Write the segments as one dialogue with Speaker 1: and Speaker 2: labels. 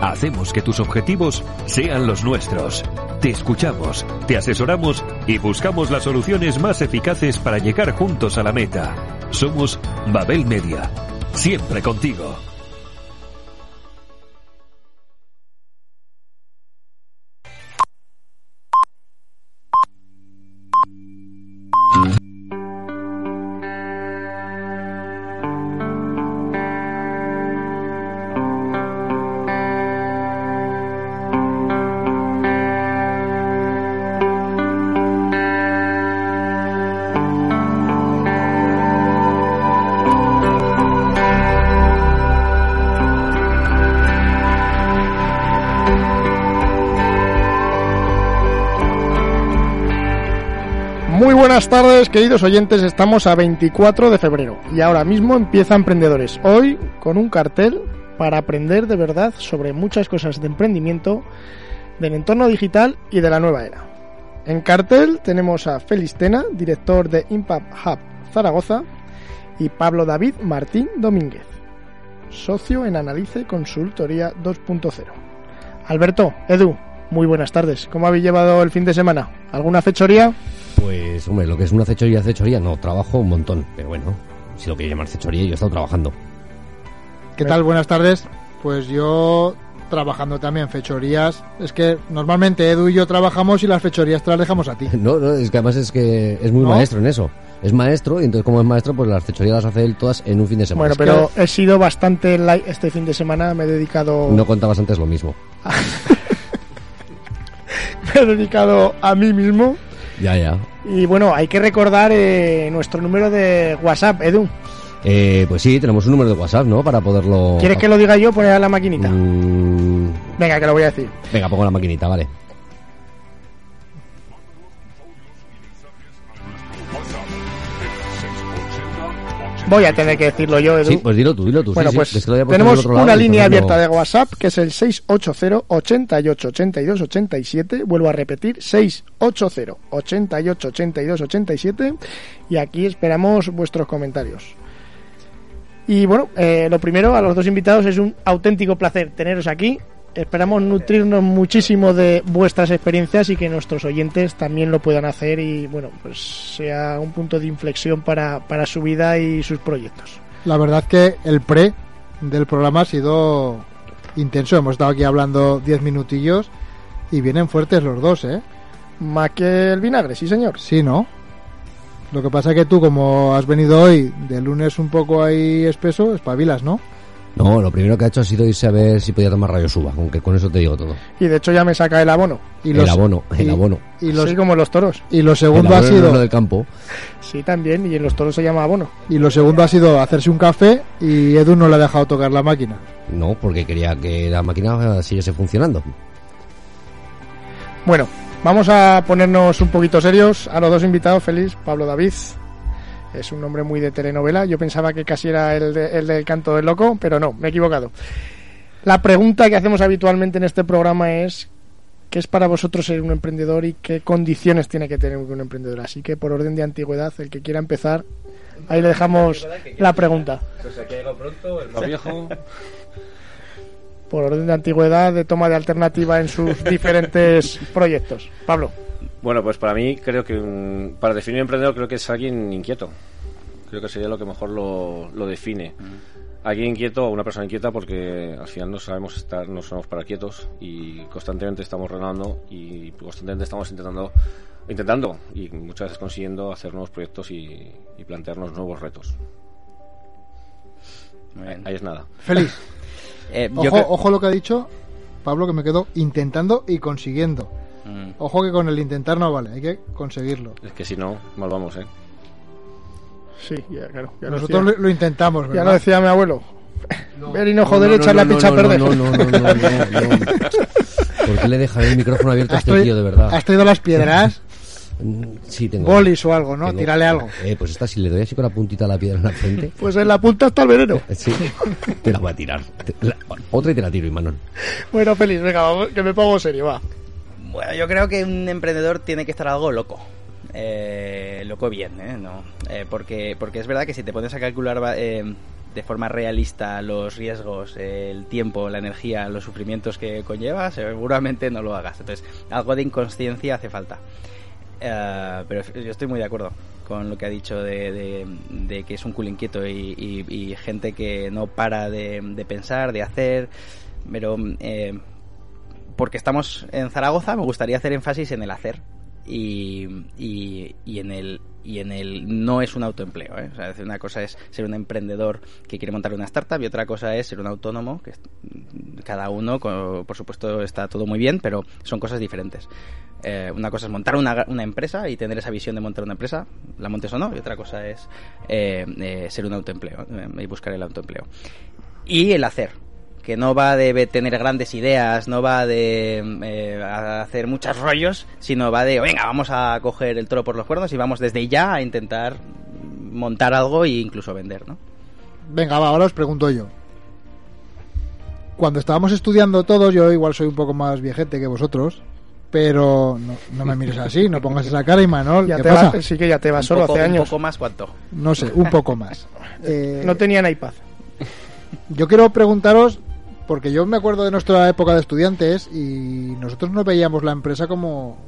Speaker 1: Hacemos que tus objetivos sean los nuestros. Te escuchamos, te asesoramos y buscamos las soluciones más eficaces para llegar juntos a la meta. Somos Babel Media. Siempre contigo.
Speaker 2: Queridos oyentes. Estamos a 24 de febrero y ahora mismo empieza Emprendedores. Hoy con un cartel para aprender de verdad sobre muchas cosas de emprendimiento, del entorno digital y de la nueva era. En cartel tenemos a Félix Tena, director de Impact Hub Zaragoza, y Pablo David Martín Domínguez, socio en Analice Consultoría 2.0. Alberto, Edu, muy buenas tardes. ¿Cómo habéis llevado el fin de semana? ¿Alguna fechoría?
Speaker 3: Pues, hombre, lo que es una fechoría, fechoría, no, trabajo un montón. Pero bueno, si lo que llamar fechoría, yo he estado trabajando.
Speaker 4: ¿Qué tal? Buenas tardes. Pues yo trabajando también fechorías. Es que normalmente Edu y yo trabajamos y las fechorías te las dejamos a ti.
Speaker 3: No, no, es que además es que es muy
Speaker 4: ¿No?
Speaker 3: maestro en eso. Es maestro y entonces como es maestro, pues las fechorías las hace él todas en un fin de semana.
Speaker 2: Bueno,
Speaker 3: Es que
Speaker 2: pero he sido bastante light este fin de semana. Me he dedicado,
Speaker 3: No contabas antes lo mismo.
Speaker 2: me he dedicado a mí mismo.
Speaker 3: Ya, ya.
Speaker 2: Y bueno, hay que recordar eh, nuestro número de WhatsApp, Edu.
Speaker 3: Eh, pues sí, tenemos un número de WhatsApp, ¿no? Para poderlo...
Speaker 2: ¿Quieres que lo diga yo? Poner a la maquinita.
Speaker 3: Mm,
Speaker 2: Venga, que lo voy a decir.
Speaker 3: venga, pongo la maquinita, vale.
Speaker 2: Voy a tener que decirlo yo, Edu.
Speaker 3: Sí, pues dilo tú, dilo tú.
Speaker 2: bueno,
Speaker 3: sí,
Speaker 2: pues
Speaker 3: es que
Speaker 2: tenemos
Speaker 3: lado
Speaker 2: una
Speaker 3: y
Speaker 2: línea abierta de WhatsApp que es el 680 88 82 87. Vuelvo a repetir, 680 88 82 87. Y aquí esperamos vuestros comentarios. Y bueno, eh, lo primero, a los dos invitados es un auténtico placer teneros aquí. Esperamos nutrirnos muchísimo de vuestras experiencias y que nuestros oyentes también lo puedan hacer y bueno, pues sea un punto de inflexión para, para su vida y sus proyectos.
Speaker 4: La verdad que el pre del programa ha sido intenso. Hemos estado aquí hablando 10 minutillos y vienen fuertes los dos, ¿eh?
Speaker 2: Más que el vinagre, sí señor.
Speaker 4: Sí, ¿no? Lo que pasa que tú, como has venido hoy de lunes un poco ahí espeso, espabilas, ¿no?
Speaker 3: No, lo primero que ha hecho ha sido irse a ver si podía tomar rayo suba, aunque con eso te digo todo.
Speaker 2: Y de hecho ya me saca el abono.
Speaker 4: Y
Speaker 3: el abono, el
Speaker 4: y-
Speaker 3: abono.
Speaker 4: Y, los,
Speaker 2: Así como los toros.
Speaker 4: y lo segundo ha
Speaker 3: lo
Speaker 4: sido
Speaker 3: del campo.
Speaker 2: Sí, también. Y en los toros se llama abono.
Speaker 4: y lo segundo ha sido hacerse un café y Edu no le ha dejado tocar la máquina.
Speaker 3: No, porque quería que la máquina siguiese funcionando.
Speaker 2: Bueno, vamos a ponernos un poquito serios. A los dos invitados, feliz, Pablo David. Es un nombre muy de telenovela. Yo pensaba que casi era el, de- el del canto del loco, pero no, me he equivocado. La pregunta que hacemos habitualmente en este programa es ¿qué es para vosotros ser un emprendedor y qué condiciones tiene que tener un emprendedor? Así que por orden de antigüedad, el que quiera empezar, ahí le dejamos la pregunta.
Speaker 5: Más viejo.
Speaker 2: Por orden de antigüedad, de toma de alternativa en sus diferentes proyectos. Pablo.
Speaker 6: Bueno, pues para mí creo que mm, para definir un emprendedor creo que es alguien inquieto. Creo que sería lo que mejor lo, lo define. Alguien inquieto o una persona inquieta porque al final no sabemos estar, no somos para quietos y constantemente estamos renando y constantemente estamos intentando, intentando y muchas veces consiguiendo hacer nuevos proyectos y, y plantearnos nuevos retos. Ahí es nada.
Speaker 4: Feliz.
Speaker 7: Eh, yo
Speaker 4: Ojo, ojo lo que ha dicho Pablo, que me quedo intentando y consiguiendo.
Speaker 7: Mm.
Speaker 4: Ojo que con el intentar no vale, hay que conseguirlo.
Speaker 6: Es que si no, mal vamos, ¿eh?
Speaker 2: Sí, ya, claro. ya lo
Speaker 4: Nosotros
Speaker 2: decía.
Speaker 4: lo, lo intentamos,
Speaker 2: Ya
Speaker 4: ¿verdad?
Speaker 2: lo decía mi abuelo. Ver y no joder, echar la picha a perder.
Speaker 3: No, no, no, no, no, no. ¿Por qué le dejan el micrófono abierto a
Speaker 4: ¿Has,
Speaker 3: este tío, de verdad?
Speaker 4: has traído las piedras?
Speaker 3: Sí, tengo.
Speaker 4: Bolis o algo, ¿no?
Speaker 3: tengo-
Speaker 4: Tírale algo.
Speaker 3: Eh, pues esta, si le doy así con la puntita de la piedra en la frente.
Speaker 2: Pues en la punta hasta el veneno.
Speaker 3: Sí, te la voy a tirar. Te- la- otra y te la tiro, Imanol.
Speaker 2: Bueno, feliz, venga, vamos, que me pongo serio, va.
Speaker 7: Bueno, yo creo que un emprendedor tiene que estar algo loco. Eh, loco bien, ¿eh? No, eh, porque, porque es verdad que si te pones a calcular eh, de forma realista los riesgos, el tiempo, la energía, los sufrimientos que conlleva, seguramente no lo hagas. Entonces, algo de inconsciencia hace falta. Eh, pero yo estoy muy de acuerdo con lo que ha dicho de, de- de que es un culo inquieto y, y- y gente que no para de, de pensar, de hacer, pero eh, porque estamos en Zaragoza me gustaría hacer énfasis en el hacer y, y, en el y en el no es un autoempleo ¿eh? o sea, una cosa es ser un emprendedor que quiere montar una startup y otra cosa es ser un autónomo que cada uno por supuesto está todo muy bien pero son cosas diferentes. Eh, una cosa es montar una, una empresa y tener esa visión de montar una empresa la montes o no y otra cosa es eh, eh, ser un autoempleo eh, y buscar el autoempleo. Y el hacer que no va de tener grandes ideas, no va de eh, hacer muchos rollos, sino va de, venga, vamos a coger el toro por los cuernos y vamos desde ya a intentar montar algo e incluso vender, ¿no?
Speaker 4: Venga, va, ahora os pregunto yo. Cuando estábamos estudiando todos, yo igual soy un poco más viejete que vosotros, pero no, no me mires así, no pongas esa cara, Imanol.
Speaker 2: Ya
Speaker 4: ¿Qué
Speaker 2: te
Speaker 4: pasa?
Speaker 2: va, sí que ya te va
Speaker 7: Un
Speaker 2: solo
Speaker 7: poco-
Speaker 2: hace
Speaker 7: Un
Speaker 2: años.
Speaker 7: poco más cuánto.
Speaker 4: No sé, un poco más. Eh,
Speaker 2: No tenían iPad.
Speaker 4: Yo quiero preguntaros, porque yo me acuerdo de nuestra época de estudiantes y nosotros no veíamos la empresa como,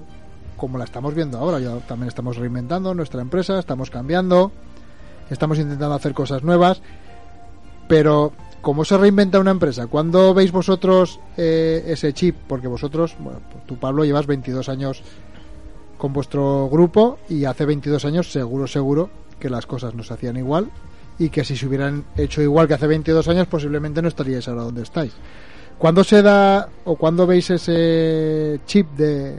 Speaker 4: como la estamos viendo ahora. Ya también estamos reinventando nuestra empresa, estamos cambiando, estamos intentando hacer cosas nuevas, pero ¿cómo se reinventa una empresa? ¿Cuándo veis vosotros eh, ese chip? Porque vosotros, bueno, pues tú Pablo llevas 22 años con vuestro grupo y hace 22 años seguro, seguro que las cosas no se hacían igual y que si se hubieran hecho igual que hace 22 años posiblemente no estaríais ahora donde estáis. ¿Cuándo se da o cuándo veis ese chip de,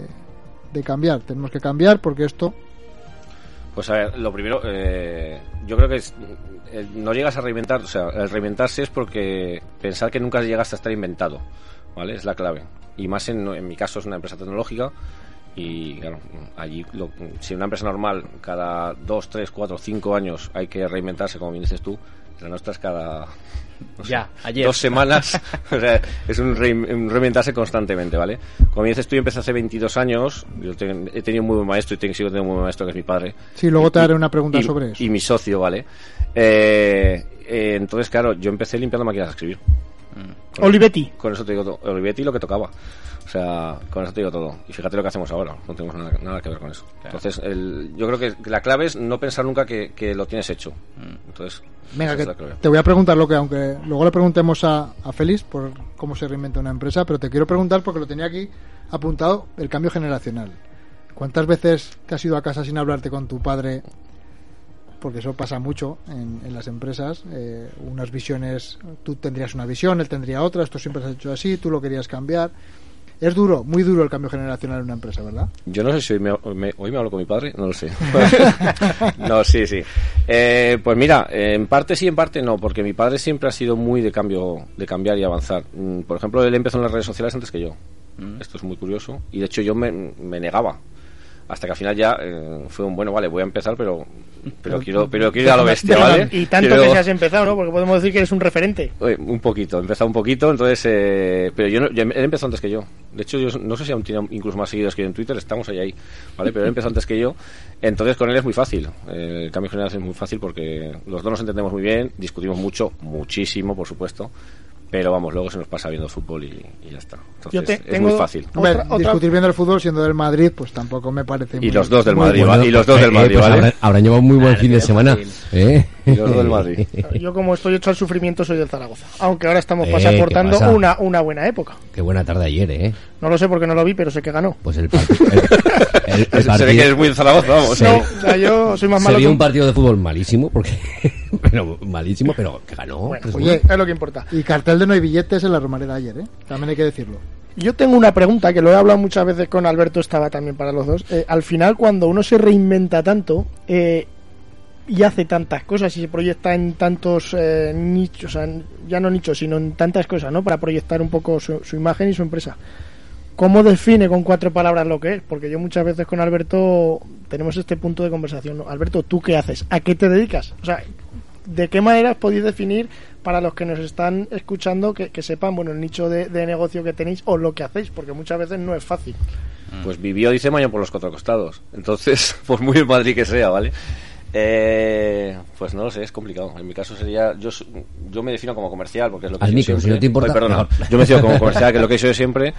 Speaker 4: de cambiar? Tenemos que cambiar porque esto...
Speaker 6: Pues a ver, lo primero, eh, yo creo que es- eh, no llegas a reinventar, o sea, el reinventarse es porque pensar que nunca llegaste a estar inventado, ¿vale? Es la clave. Y más en, en mi caso es una empresa tecnológica y, claro, allí, lo- si una empresa normal cada dos, tres, cuatro, cinco años hay que reinventarse, como bien dices tú, la nuestra es cada no sé,
Speaker 7: Ya, ayer.
Speaker 6: dos semanas, o sea, es un, rein- un reinventarse constantemente, ¿vale? Como bien dices tú, yo empecé hace 22 años, yo ten- he tenido un muy buen maestro y tengo, sigo teniendo un muy buen maestro que es mi padre.
Speaker 4: Sí, luego te
Speaker 6: Y-
Speaker 4: haré una pregunta
Speaker 6: y-
Speaker 4: sobre eso.
Speaker 6: Y mi socio, ¿vale? Eh, eh, entonces, claro, yo empecé limpiando máquinas de escribir. Con-
Speaker 2: Olivetti.
Speaker 6: Con eso te digo todo. Olivetti lo que tocaba. O sea, con eso te digo todo. Y fíjate lo que hacemos ahora. No tenemos nada, nada que ver con eso. Entonces, el, yo creo que la clave es no pensar nunca que, que lo tienes hecho. Entonces,
Speaker 4: Venga,
Speaker 6: esa
Speaker 4: que
Speaker 6: es la clave.
Speaker 4: te voy a preguntar lo que, aunque luego le preguntemos a, a Félix por cómo se reinventa una empresa, pero te quiero preguntar porque lo tenía aquí apuntado, el cambio generacional. ¿Cuántas veces te has ido a casa sin hablarte con tu padre? Porque eso pasa mucho en, en las empresas. eh, unas visiones, tú tendrías una visión, él tendría otra, esto siempre se ha hecho así, tú lo querías cambiar. Es duro, muy duro el cambio generacional en una empresa, ¿verdad?
Speaker 6: Yo no sé si hoy me, me- hoy me hablo con mi padre, no lo sé. no, sí, sí. Eh, pues mira, en parte sí, en parte no, porque mi padre siempre ha sido muy de cambio, de cambiar y avanzar. Mm, Por ejemplo, él empezó en las redes sociales antes que yo. Esto es muy curioso. Y de hecho yo me, me negaba. Hasta que al final ya eh, fue un bueno, vale, voy a empezar, pero pero quiero pero quiero ir a lo bestia, ¿vale?
Speaker 2: Y tanto que se has empezado, ¿no? Porque podemos decir que eres un referente.
Speaker 6: Un poquito, he empezado un poquito, entonces, eh, pero yo, no, yo- él empezó antes que yo. De hecho, yo no sé si aún tiene incluso más seguidores que yo en Twitter, estamos ahí, ahí, ¿vale? Pero él empezó antes que yo, entonces con él es muy fácil. Eh, el cambio general es muy fácil porque los dos nos entendemos muy bien, discutimos mucho, muchísimo, por supuesto, pero vamos, luego se nos pasa viendo fútbol y, y ya está. Entonces,
Speaker 2: Yo te-
Speaker 6: es
Speaker 2: tengo
Speaker 6: muy fácil.
Speaker 2: Otra- otra-
Speaker 4: discutir viendo el fútbol siendo del Madrid, pues tampoco me parece
Speaker 6: Y
Speaker 4: muy-
Speaker 6: los dos del Madrid,
Speaker 4: bueno.
Speaker 6: ¿vale? Y los dos del
Speaker 3: Eh,
Speaker 6: Madrid,
Speaker 3: pues
Speaker 6: ¿vale?
Speaker 3: habrán, habrán llevado un muy buen
Speaker 7: Claro,
Speaker 3: fin de semana.
Speaker 7: fácil.
Speaker 3: ¿eh?
Speaker 6: Y los dos del Madrid.
Speaker 2: Yo como estoy hecho al sufrimiento soy del Zaragoza. Aunque ahora estamos
Speaker 3: Eh,
Speaker 2: pasaportando una, una buena época.
Speaker 3: Qué buena tarde ayer, ¿eh?
Speaker 2: No lo sé porque no lo vi, pero sé que ganó.
Speaker 3: Pues el, par- el- el- el
Speaker 6: Se ve
Speaker 3: partido...
Speaker 6: que eres muy de Zaragoza, vamos.
Speaker 2: No, yo soy más
Speaker 3: Se
Speaker 2: malo
Speaker 3: vio
Speaker 2: que
Speaker 3: un partido de fútbol malísimo, porque pero malísimo, pero que ganó.
Speaker 2: Bueno,
Speaker 3: Pues
Speaker 4: oye,
Speaker 2: es lo que importa.
Speaker 4: Y cartel de no hay billetes en la Romareda ayer, ¿eh? También hay que decirlo.
Speaker 2: Yo tengo una pregunta que lo he hablado muchas veces con Alberto, estaba también para los dos. Eh, al final, cuando uno se reinventa tanto, eh, y hace tantas cosas y se proyecta en tantos eh, nichos, o sea, ya no nichos, sino en tantas cosas, ¿no? Para proyectar un poco su, imagen y su empresa. ¿Cómo define con cuatro palabras lo que es? Porque yo muchas veces con Alberto tenemos este punto de conversación. Alberto, ¿tú qué haces? ¿A qué te dedicas? O sea, ¿de qué manera podéis definir para los que nos están escuchando que, que sepan bueno el nicho de, de negocio que tenéis o lo que hacéis? Porque muchas veces no es fácil.
Speaker 6: Pues vivió dice mañana por los cuatro costados. Entonces, por muy en Madrid que sea, ¿vale? Eh, pues no lo sé, es complicado. En mi caso sería. Yo, yo me defino como comercial, porque es lo que
Speaker 3: Al micro, si
Speaker 6: siempre.
Speaker 3: no te importa,
Speaker 6: Ay, perdona.
Speaker 3: mejor.
Speaker 6: Yo me defino como comercial, que es lo que he sido siempre.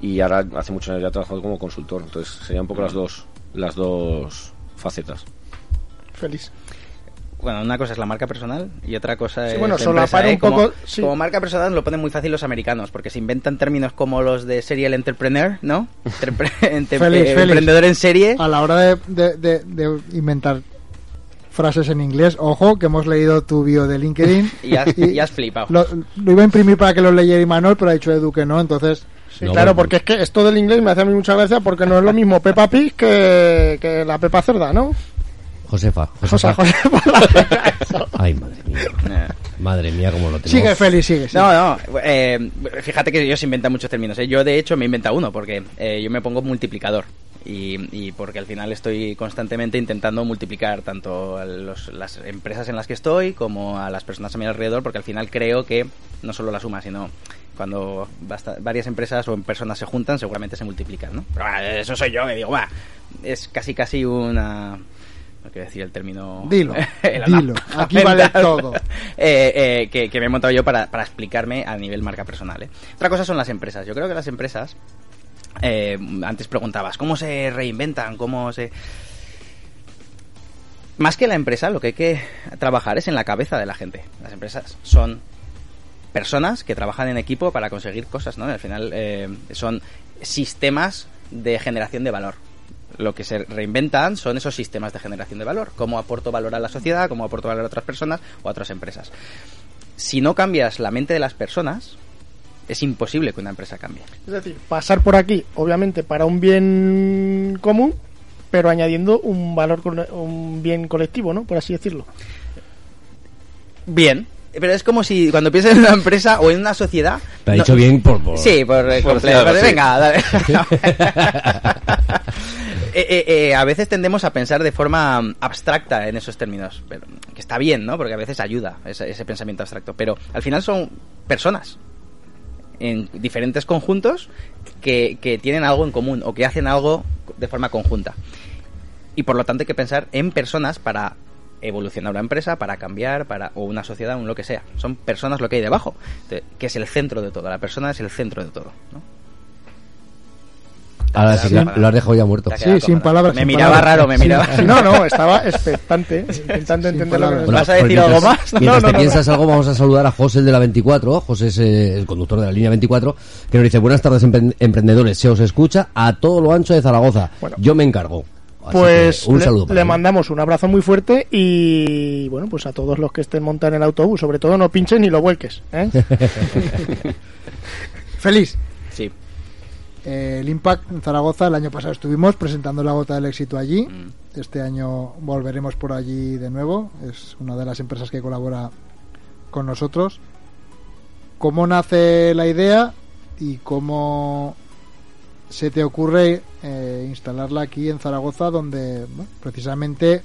Speaker 6: Y ahora hace muchos años ya he trabajado como consultor. Entonces serían un poco las dos, las dos facetas.
Speaker 2: Feliz.
Speaker 7: Bueno, una cosa es la marca personal y otra cosa
Speaker 2: Sí,
Speaker 7: es.
Speaker 2: bueno,
Speaker 7: empresa, ¿eh?
Speaker 2: un
Speaker 7: como,
Speaker 2: poco, sí.
Speaker 7: como marca personal lo ponen muy fácil los americanos, porque se inventan términos como los de serial entrepreneur, ¿no? Entrepre- eh,
Speaker 4: Félix.
Speaker 7: Emprendedor en serie.
Speaker 4: A la hora de, de- de- de inventar frases en inglés, ojo, que hemos leído tu bio de LinkedIn.
Speaker 7: Y has, y has flipado.
Speaker 4: Lo, lo iba a imprimir para que lo leyera Imanol, pero ha dicho Edu que no, entonces...
Speaker 2: Sí,
Speaker 3: No,
Speaker 2: claro, porque es que esto del inglés me hace a mí mucha gracia porque no es lo mismo Peppa Pig que, que la Pepa Cerda, ¿no?
Speaker 3: Josefa,
Speaker 2: O sea,
Speaker 3: Josefa.
Speaker 2: joder, eso.
Speaker 3: Ay, madre mía. Madre mía, cómo lo tenemos.
Speaker 4: Sigue, Félix, sigue. sigue.
Speaker 7: No, no, eh, fíjate que ellos inventan muchos términos. ¿eh? Yo, de hecho, me inventa uno, porque eh, yo me pongo multiplicador. Y, y porque al final estoy constantemente intentando multiplicar tanto a los- las empresas en las que estoy como a las personas a mi alrededor, porque al final creo que no solo la suma, sino cuando basta- varias empresas o personas se juntan, seguramente se multiplican, ¿no? Pero, ah, eso soy yo, que digo, va, es casi casi una... No quiero decir el término...
Speaker 4: Dilo,
Speaker 7: el
Speaker 4: dilo. Aquí vale todo.
Speaker 7: Eh, eh, que, que me he montado yo para, para explicarme a nivel marca personal. ¿eh? Otra cosa son las empresas. Yo creo que las empresas, eh, antes preguntabas, ¿cómo se reinventan? ¿Cómo se...? Más que la empresa, lo que hay que trabajar es en la cabeza de la gente. Las empresas son personas que trabajan en equipo para conseguir cosas, ¿no? Al final eh, son sistemas de generación de valor. Lo que se reinventan son esos sistemas de generación de valor. Cómo aporto valor a la sociedad, cómo aporto valor a otras personas o a otras empresas. Si no cambias la mente de las personas, es imposible que una empresa cambie.
Speaker 2: Es decir, pasar por aquí, obviamente, para un bien común, pero añadiendo un valor, un bien colectivo, ¿no? Por así decirlo.
Speaker 7: Bien. Pero es como si cuando piensas en una empresa o en una sociedad...
Speaker 3: Te ha
Speaker 7: no-
Speaker 3: dicho bien por... por-
Speaker 7: Sí, por, eh,
Speaker 6: Por
Speaker 7: completo.
Speaker 6: claro, sí.
Speaker 7: Venga, dale. Eh, eh, eh, a veces tendemos a pensar de forma mm, abstracta en esos términos, pero, que está bien, ¿no? Porque a veces ayuda ese, ese pensamiento abstracto, pero al final son personas en diferentes conjuntos que, que tienen algo en común o que hacen algo de forma conjunta. Y por lo tanto hay que pensar en personas para evolucionar una empresa, para cambiar, para o una sociedad, un lo que sea. Son personas lo que hay debajo, de- que es el centro de todo. La persona es el centro de todo. ¿no?
Speaker 3: Ahora sí, lo, has dejado ya muerto.
Speaker 4: Sí, sin palabras,
Speaker 7: Me
Speaker 4: sin
Speaker 7: miraba
Speaker 4: palabras.
Speaker 7: raro, me miraba.
Speaker 2: Sí, no, no, estaba expectante, intentando
Speaker 4: Sin
Speaker 2: entender lo que
Speaker 7: ¿Vas a decir algo más?
Speaker 3: Mientras
Speaker 2: No, no,
Speaker 3: te
Speaker 2: no,
Speaker 3: piensas algo, vamos a saludar a José, el de la 24. José es eh, el conductor de la línea 24, que nos dice, buenas tardes, empre- emprendedores. Se os escucha a todo lo ancho de Zaragoza.
Speaker 2: Bueno.
Speaker 3: Yo me encargo. Así
Speaker 2: Pues
Speaker 3: un
Speaker 2: le-
Speaker 3: saludo
Speaker 2: le, mandamos un abrazo muy fuerte y bueno, pues a todos los que estén montados en el autobús, sobre todo no pinches ni lo vuelques. ¿eh?
Speaker 4: Feliz.
Speaker 7: Sí.
Speaker 4: Eh, el Impact en Zaragoza, el año pasado estuvimos presentando la gota del éxito allí.
Speaker 7: Mm.
Speaker 4: Este año volveremos por allí de nuevo. Es una de las empresas que colabora con nosotros. ¿Cómo nace la idea y cómo se te ocurre eh, instalarla aquí en Zaragoza, donde bueno, precisamente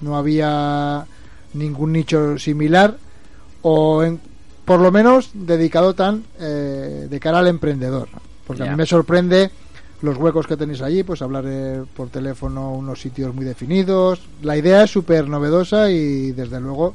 Speaker 4: no había ningún nicho similar o en- por lo menos dedicado tan eh, de cara al emprendedor? Porque a mí me sorprende los huecos que tenéis allí, pues hablar eh, por teléfono unos sitios muy definidos. La idea es súper novedosa y desde luego,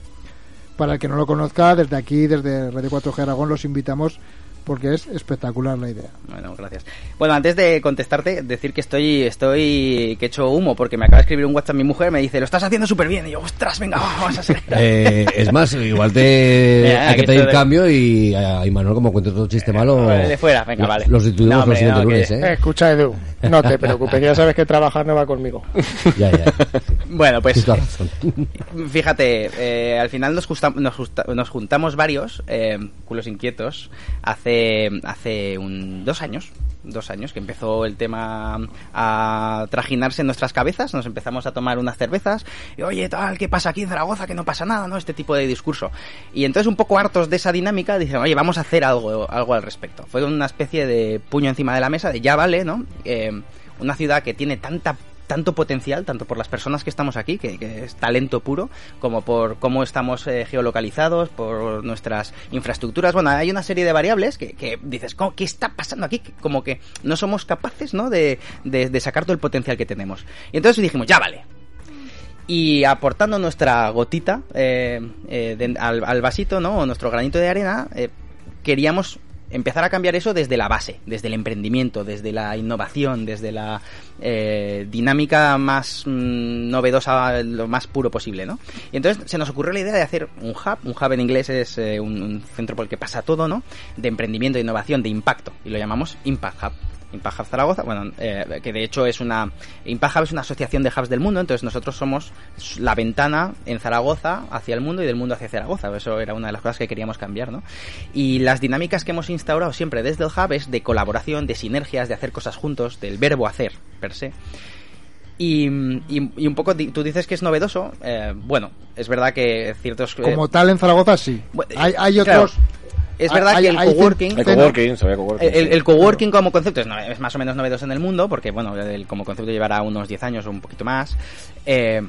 Speaker 4: para el que no lo conozca, desde aquí, desde Radio 4G Aragón, los invitamos porque es espectacular la idea.
Speaker 7: Bueno, gracias. Bueno, antes de contestarte, decir que estoy, estoy, que he hecho humo, porque me acaba de escribir un WhatsApp mi mujer, me dice, lo estás haciendo súper bien, y yo, ostras, venga, vamos a hacer.
Speaker 3: Eh, es más, igual te
Speaker 7: Mira,
Speaker 3: hay que pedir
Speaker 7: estoy.
Speaker 3: cambio y a Imanol, como cuentes otro chiste malo,
Speaker 7: de fuera, venga, vale.
Speaker 3: los sustituimos
Speaker 7: No,
Speaker 3: los siguientes
Speaker 7: no,
Speaker 3: lunes,
Speaker 2: Eh,
Speaker 3: ¿eh?
Speaker 2: escucha, Edu, no te preocupes, ya sabes que trabajar no va conmigo.
Speaker 3: Ya, ya.
Speaker 7: Bueno, pues. Fíjate, eh, al final nos, justa- nos, justa- nos juntamos varios eh, culos inquietos hace hace, hace un, dos años, dos años que empezó el tema a trajinarse en nuestras cabezas, nos empezamos a tomar unas cervezas y oye tal, ¿qué pasa aquí en Zaragoza? Que no pasa nada, ¿no? Este tipo de discurso. Y entonces un poco hartos de esa dinámica dicen, oye, vamos a hacer algo, algo al respecto. Fue una especie de puño encima de la mesa de ya vale, ¿no? Eh, una ciudad que tiene tanta tanto potencial, tanto por las personas que estamos aquí, que, es talento puro, como por cómo estamos eh, geolocalizados, por nuestras infraestructuras. Bueno, hay una serie de variables que, dices, ¿cómo- ¿qué está pasando aquí? Como que no somos capaces, ¿no? De, de- sacar todo el potencial que tenemos. Y entonces dijimos, ya vale. Y aportando nuestra gotita eh, eh, al vasito, ¿no? O nuestro granito de arena, eh, queríamos empezar a cambiar eso desde la base, desde el emprendimiento, desde la innovación, desde la eh, dinámica más mm, novedosa, lo más puro posible, ¿no? Y entonces se nos ocurrió la idea de hacer un hub, un hub en inglés es eh, un, un centro por el que pasa todo, ¿no? De emprendimiento, de innovación, de impacto, y lo llamamos Impact Hub. Impact Hub Zaragoza, bueno, eh, que de hecho es una... Impact Hub es una asociación de hubs del mundo, entonces nosotros somos la ventana en Zaragoza hacia el mundo y del mundo hacia Zaragoza. Eso era una de las cosas que queríamos cambiar, ¿no? Y las dinámicas que hemos instaurado siempre desde el hub es de colaboración, de sinergias, de hacer cosas juntos, del verbo hacer, per se. Y, y- y un poco, tú dices que es novedoso. eh, bueno, es verdad que ciertos... eh,
Speaker 4: Como tal en Zaragoza sí.
Speaker 7: bueno,
Speaker 4: Hay, hay
Speaker 7: claro,
Speaker 4: otros...
Speaker 7: es verdad
Speaker 4: hay-
Speaker 7: que el coworking...
Speaker 6: El coworking, se ve coworking.
Speaker 7: El, el-
Speaker 6: sí.
Speaker 7: el coworking como concepto es, más o menos novedoso en el mundo, porque bueno, el- como concepto llevará unos 10 años o un poquito más. Eh,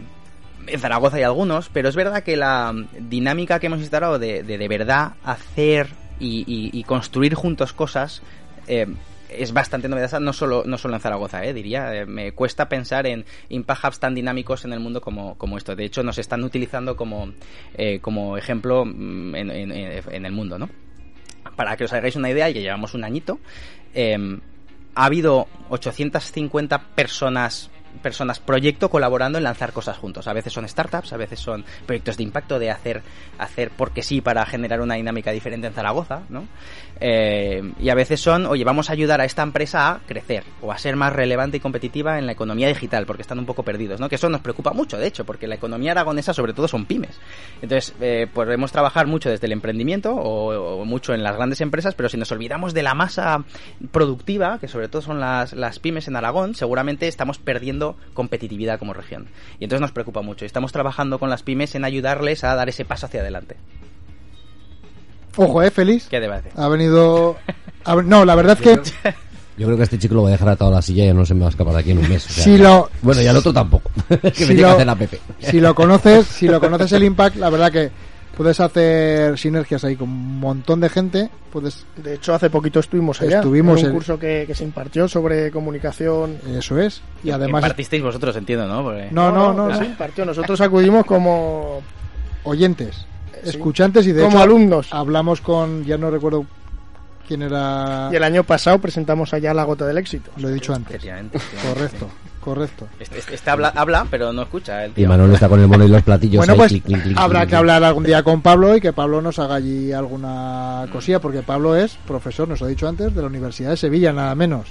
Speaker 7: en Zaragoza hay algunos, pero es verdad que la dinámica que hemos instalado de de, de verdad hacer y, y- y construir juntos cosas eh, es bastante novedosa, no solo, no solo en Zaragoza, eh, diría. Eh, me cuesta pensar en impact hubs tan dinámicos en el mundo como, como esto. De hecho, nos están utilizando como, eh, como ejemplo mm, en, en- en el mundo, ¿no? Para que os hagáis una idea, ya llevamos un añito, eh, ha habido 850 personas personas proyecto colaborando en lanzar cosas juntos. A veces son startups, a veces son proyectos de impacto de hacer hacer porque sí para generar una dinámica diferente en Zaragoza, ¿no? Eh, y a veces son, oye, vamos a ayudar a esta empresa a crecer o a ser más relevante y competitiva en la economía digital porque están un poco perdidos, ¿no? Que eso nos preocupa mucho, de hecho, porque la economía aragonesa sobre todo son pymes. Entonces, eh, podemos trabajar mucho desde el emprendimiento o, o mucho en las grandes empresas, pero si nos olvidamos de la masa productiva, que sobre todo son las, las pymes en Aragón, seguramente estamos perdiendo competitividad como región. Y entonces nos preocupa mucho. Y estamos trabajando con las pymes en ayudarles a dar ese paso hacia adelante.
Speaker 4: Ojo, eh, Félix.
Speaker 7: ¿Qué debe hacer?
Speaker 4: Ha venido... No, la verdad es que...
Speaker 3: Yo creo que este chico lo voy a dejar atado a la silla y ya no se me va a escapar de aquí en un mes. o sea,
Speaker 4: Si lo-
Speaker 3: Bueno, y al otro tampoco. que
Speaker 4: si
Speaker 3: me
Speaker 4: lo-
Speaker 3: hacer la Pepe.
Speaker 4: si lo conoces, si lo conoces el Impact, la verdad que puedes hacer sinergias ahí con un montón de gente, puedes
Speaker 2: De hecho, hace poquito estuvimos allá.
Speaker 4: Estuvimos
Speaker 2: en un
Speaker 4: en-
Speaker 2: curso que, que se impartió sobre comunicación.
Speaker 4: eso es, y además
Speaker 7: Impartisteis vosotros, entiendo, ¿no? Porque-
Speaker 4: no, no, no,
Speaker 2: se impartió. Nosotros acudimos como,
Speaker 4: oyentes,
Speaker 2: Sí.
Speaker 4: escuchantes y de
Speaker 2: como
Speaker 4: hecho
Speaker 2: alumnos.
Speaker 4: hablamos con ya no recuerdo quién era,
Speaker 2: Y el año pasado presentamos allá la gota del éxito.
Speaker 4: lo he dicho antes.
Speaker 7: Efectivamente, efectivamente.
Speaker 4: Correcto.
Speaker 7: Este, este- este habla, habla, pero no escucha. El
Speaker 3: Y. Manuel está con el mono y los platillos.
Speaker 4: Bueno,
Speaker 3: ahí,
Speaker 4: pues
Speaker 3: clic, clic, clic,
Speaker 4: habrá
Speaker 3: clic,
Speaker 4: que
Speaker 3: clic.
Speaker 4: hablar algún día con Pablo y que Pablo nos haga allí alguna cosilla, porque Pablo es profesor, nos lo he dicho antes, de la Universidad de Sevilla, nada menos.